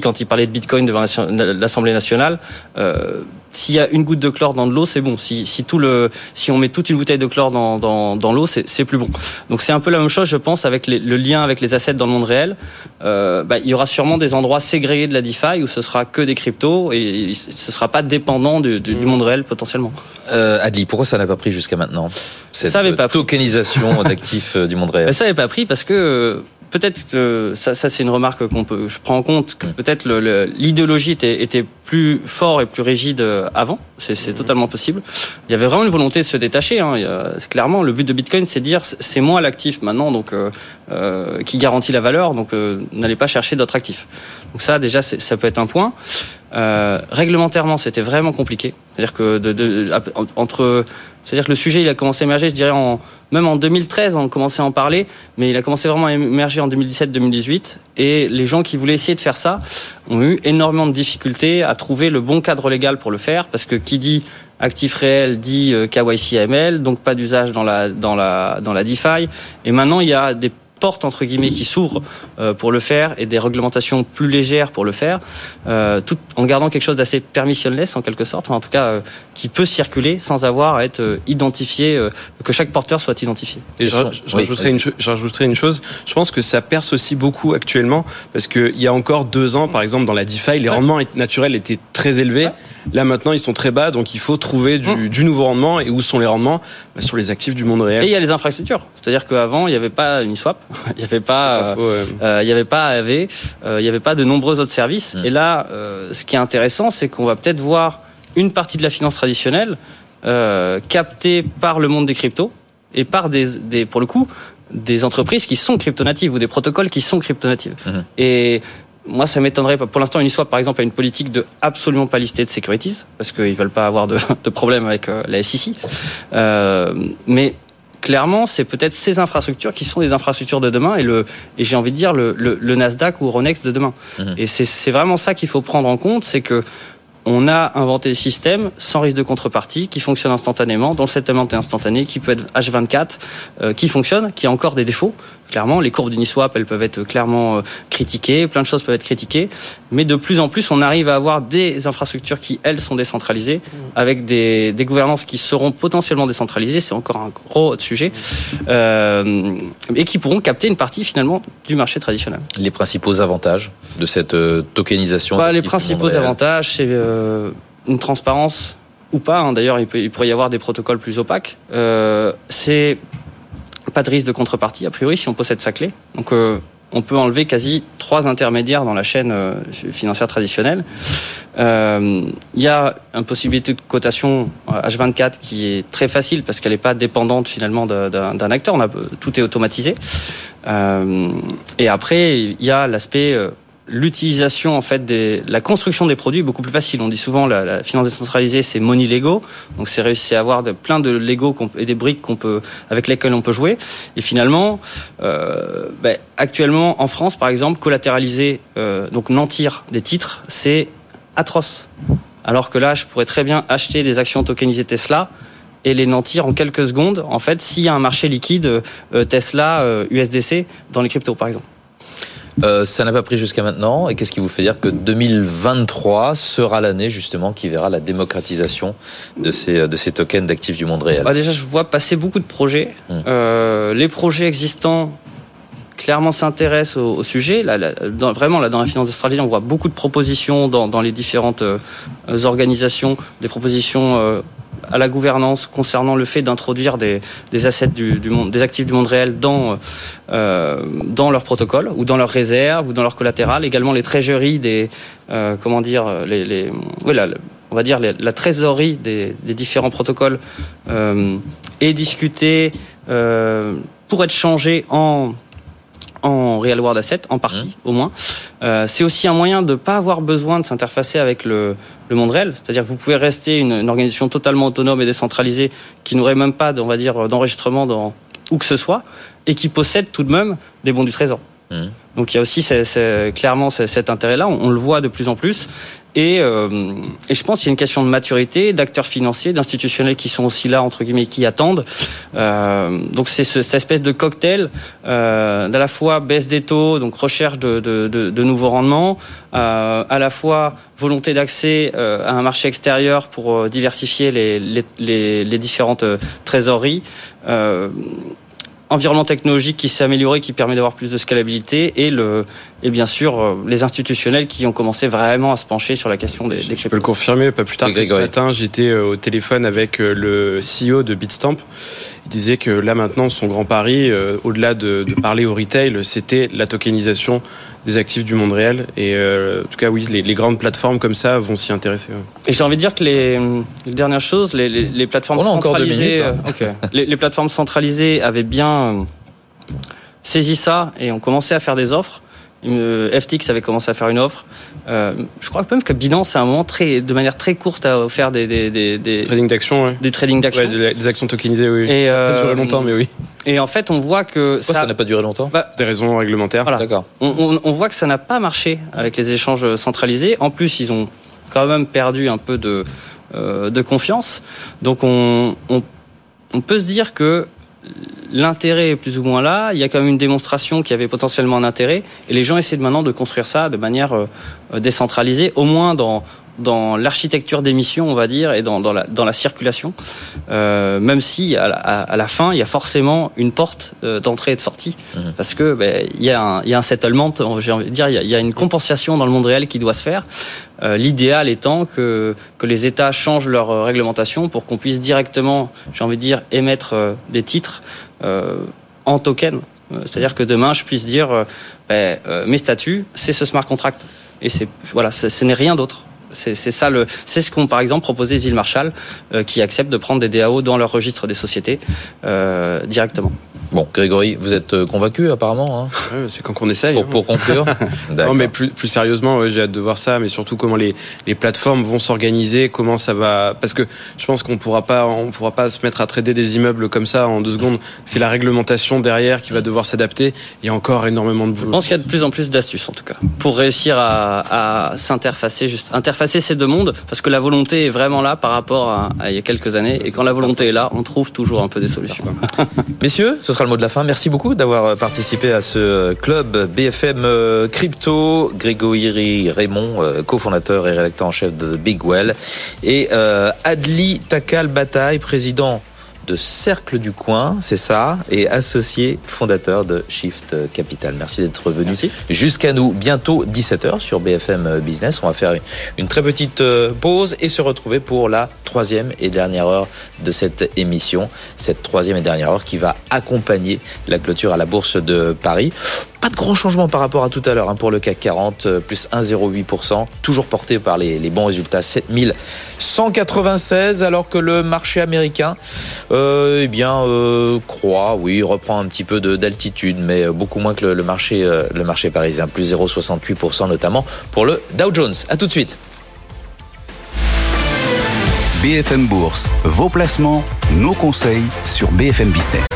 Speaker 10: quand il parlait de Bitcoin devant l'Assemblée nationale. Euh, s'il y a une goutte de chlore dans de l'eau, c'est bon. Si, si, tout le, si on met toute une bouteille de chlore dans, dans, dans l'eau, c'est plus bon. Donc c'est un peu la même chose, je pense, avec les, le lien avec les assets dans le monde réel. Euh, bah, il y aura sûrement des endroits ségrégés de la DeFi où ce sera que des cryptos et ce sera pas dépendant du, du, du monde réel potentiellement.
Speaker 2: Euh, Adli, pourquoi ça n'a pas pris jusqu'à maintenant? Cette ça pas tokenisation d'actifs euh, du monde réel
Speaker 10: Ça n'avait pas pris parce que peut-être que ça, ça c'est une remarque qu'on peut, je prends en compte que mm. peut-être l'idéologie était, était, plus fort et plus rigide euh, avant. C'est mm. totalement possible. Il y avait vraiment une volonté de se détacher. Hein. clairement, le but de Bitcoin, c'est de dire c'est moi l'actif maintenant, donc euh, euh, qui garantit la valeur. Donc euh, n'allez pas chercher d'autres actifs. Donc ça, déjà, ça peut être un point. Euh, réglementairement, c'était vraiment compliqué. C'est-à-dire que de, de, entre c'est-à-dire que le sujet, il a commencé à émerger, je dirais, en, même en 2013, on commençait à en parler, mais il a commencé vraiment à émerger en 2017-2018. Et les gens qui voulaient essayer de faire ça ont eu énormément de difficultés à trouver le bon cadre légal pour le faire, parce que qui dit actif réel dit euh, KYC AML, donc pas d'usage dans la, dans, la, dans la DeFi. Et maintenant, il y a des portes entre guillemets qui s'ouvrent euh, pour le faire et des réglementations plus légères pour le faire, euh, tout en gardant quelque chose d'assez permissionless en quelque sorte, en tout cas euh, qui peut circuler sans avoir à être identifié, que chaque porteur soit identifié.
Speaker 9: Et je, rajouterai, une, une, chose, je pense que ça perce aussi beaucoup actuellement parce qu'il y a encore deux ans, par exemple dans la DeFi, les rendements naturels étaient très élevés. Là maintenant, ils sont très bas, donc il faut trouver du, mmh. du nouveau rendement. Et où sont les rendements? Bah, Sur les actifs du monde réel.
Speaker 10: Et il y a les infrastructures. C'est-à-dire qu'avant, il n'y avait pas Uniswap, il n'y avait pas, euh, euh, il y avait pas AV, euh, il n'y avait pas de nombreux autres services. Mmh. Et là, ce qui est intéressant, c'est qu'on va peut-être voir une partie de la finance traditionnelle captée par le monde des cryptos et par des, des pour le coup, des entreprises qui sont crypto-natives ou des protocoles qui sont crypto-natives. Mmh. Et moi, ça m'étonnerait pas. Pour l'instant, Uniswap, par exemple, a une politique de absolument pas lister de securities parce qu'ils veulent pas avoir de, de problème avec euh, la SEC. Euh, mais clairement, c'est peut-être ces infrastructures qui sont les infrastructures de demain et le et j'ai envie de dire le, le, le Nasdaq ou Ronex de demain. Mhm. Et c'est vraiment ça qu'il faut prendre en compte, c'est que on a inventé des systèmes sans risque de contrepartie qui fonctionnent instantanément, dont le settlement est instantané, qui peut être H24, euh, qui fonctionne, qui a encore des défauts, Clairement, les courbes d'Uniswap, elles peuvent être clairement critiquées, plein de choses peuvent être critiquées, mais de plus en plus, on arrive à avoir des infrastructures qui, elles, sont décentralisées, avec des, des gouvernances qui seront potentiellement décentralisées, c'est encore un gros sujet, euh, et qui pourront capter une partie finalement du marché traditionnel.
Speaker 2: Les principaux avantages de cette tokenisation
Speaker 10: bah, Les principaux avantages, c'est une transparence ou pas. Hein. D'ailleurs, il, pourrait y avoir des protocoles plus opaques. Euh, c'est pas de risque de contrepartie, a priori, si on possède sa clé. Donc, euh, on peut enlever quasi trois intermédiaires dans la chaîne euh, financière traditionnelle. Il y a une possibilité de cotation H24 qui est très facile parce qu'elle n'est pas dépendante finalement d'un acteur. On a, tout est automatisé. et après, il y a l'aspect l'utilisation en fait des la construction des produits est beaucoup plus facile. On dit souvent la, la finance décentralisée c'est money Lego, donc c'est réussir à avoir de, plein de Lego et des briques qu'on peut avec lesquelles on peut jouer. Et finalement, euh, ben, actuellement en France par exemple, collatéraliser euh, donc nantir des titres, c'est atroce. Alors que là, je pourrais très bien acheter des actions tokenisées Tesla et les nantir en quelques secondes. En fait, s'il y a un marché liquide euh, Tesla USDC euh, dans les cryptos par exemple.
Speaker 2: Euh, ça n'a pas pris jusqu'à maintenant. Et qu'est-ce qui vous fait dire que 2023 sera l'année justement qui verra la démocratisation de ces, de ces tokens d'actifs du monde réel?
Speaker 10: Bah Déjà, je vois passer beaucoup de projets. Hum. Euh, les projets existants clairement s'intéressent au, sujet. Là, dans, vraiment, là, dans la finance australienne, on voit beaucoup de propositions dans, dans les différentes euh, organisations, des propositions euh, à la gouvernance concernant le fait d'introduire des, des, assets du, du, monde, des actifs du monde réel dans, euh, dans leur protocole ou dans leurs réserves ou dans leur collatéral. Également les trésoreries des, euh, comment dire, les, les on va dire la trésorerie des, des différents protocoles euh, est discutée euh, pour être changée en en real world asset, en partie mmh. au moins. Euh, c'est aussi un moyen de ne pas avoir besoin de s'interfacer avec le, le, monde réel. C'est-à-dire que vous pouvez rester une, une, organisation totalement autonome et décentralisée qui n'aurait même pas, on va dire, d'enregistrement dans où que ce soit et qui possède tout de même des bons du trésor. Mmh. Donc il y a aussi clairement cet intérêt-là, on, on, le voit de plus en plus. Et, euh, je pense qu'il y a une question de maturité, d'acteurs financiers, d'institutionnels qui sont aussi là, entre guillemets, qui attendent. Euh, donc c'est ce, cette espèce de cocktail euh, d'à la fois baisse des taux, donc recherche de, de, de, de nouveaux rendements, euh, à la fois volonté d'accès euh, à un marché extérieur pour euh, diversifier les, les, les, les différentes trésoreries environnement technologique qui s'est amélioré, qui permet d'avoir plus de scalabilité, et, le, et bien sûr euh, les institutionnels qui ont commencé vraiment à se pencher sur la question des, des
Speaker 9: Je peux le confirmer, pas plus tard que ce matin, j'étais euh, au téléphone avec euh, le CEO de Bitstamp. Il disait que là maintenant, son grand pari, au-delà de, de, parler au retail, c'était la tokenisation des actifs du monde réel. Et euh, en tout cas, oui, les, les, grandes plateformes comme ça vont s'y intéresser. Ouais.
Speaker 10: Et j'ai envie de dire que les, les dernières choses, les, les plateformes centralisées,
Speaker 2: minutes,
Speaker 10: hein. okay. les, plateformes centralisées avaient bien saisi ça et ont commencé à faire des offres. FTX avait commencé à faire une offre. Euh, je crois même que Binance, à un moment, très, de manière très courte, a offert des, des, des, des
Speaker 9: trading d'actions, ouais.
Speaker 10: des trading d'actions,
Speaker 9: ouais, des actions tokenisées, oui.
Speaker 10: Et
Speaker 9: euh, ça duré longtemps, mais oui.
Speaker 10: Et en fait, on voit que
Speaker 2: Pourquoi ça n'a pas duré longtemps.
Speaker 10: Bah,
Speaker 9: des raisons réglementaires.
Speaker 10: Voilà.
Speaker 2: D'accord.
Speaker 10: On, on, on, voit que ça n'a pas marché avec les échanges centralisés. En plus, ils ont quand même perdu un peu de euh, de confiance. Donc, on, on on peut se dire que l'intérêt est plus ou moins là. Il y a quand même une démonstration qui avait potentiellement un intérêt. Et les gens essaient maintenant de construire ça de manière euh, décentralisée, au moins dans, dans l'architecture d'émission, on va dire, et dans, dans, la, dans la circulation. Euh, même si à la, à la, fin, il y a forcément une porte euh, d'entrée et de sortie, mmh. parce que ben, il, y a un, il y a un settlement, j'ai envie de dire, il y, a, il y, a, une compensation dans le monde réel qui doit se faire. Euh, L'idéal étant que, que les États changent leur réglementation pour qu'on puisse directement, j'ai envie de dire, émettre euh, des titres euh, en token. C'est-à-dire que demain, je puisse dire, ben, mes statuts, c'est ce smart contract. Et c'est voilà, ce n'est rien d'autre. C'est ça le, c'est ce qu'ont par exemple proposé les îles Marshall, euh, qui acceptent de prendre des DAO dans leur registre des sociétés euh, directement.
Speaker 2: Bon, Grégory, vous êtes euh, convaincu apparemment hein?
Speaker 9: Ouais, C'est quand qu'on essaye.
Speaker 2: Pour, pour conclure?
Speaker 9: Non, mais plus, plus sérieusement, ouais, j'ai hâte de voir ça, mais surtout comment les, les plateformes vont s'organiser, comment ça va... Parce que je pense qu'on pourra pas, on pourra pas se mettre à trader des immeubles comme ça en deux secondes. C'est la réglementation derrière qui va devoir s'adapter. Il y a encore énormément de boulot.
Speaker 10: Je pense qu'il y a de plus en plus d'astuces, en tout cas, pour réussir à, à s'interfacer, juste interfacer ces deux mondes, parce que la volonté est vraiment là par rapport à, à il y a quelques années, et quand la volonté est là, on trouve toujours un peu des solutions.
Speaker 2: Messieurs, ce sera mot de la fin. Merci beaucoup d'avoir participé à ce club BFM Crypto. Grégory Raymond, cofondateur et rédacteur en chef de Big Well. Et Adli Takal Bataille, président de Cercle du Coin, c'est ça, et associé fondateur de Shift Capital. Merci d'être venu jusqu'à nous. Bientôt 17h sur BFM Business. On va faire une très petite euh, pause et se retrouver pour la troisième et dernière heure de cette émission. Cette troisième et dernière heure qui va accompagner la clôture à la Bourse de Paris. Pas de grand changement par rapport à tout à l'heure hein, pour le CAC 40, euh, plus 1,08%, toujours porté par les, bons résultats, 7196, alors que le marché américain, euh, eh bien, euh, croît, oui, reprend un petit peu d'altitude, mais beaucoup moins que le, marché, le marché parisien, plus 0,68% notamment pour le Dow Jones. À tout de suite.
Speaker 1: BFM Bourse, vos placements, nos conseils sur BFM Business.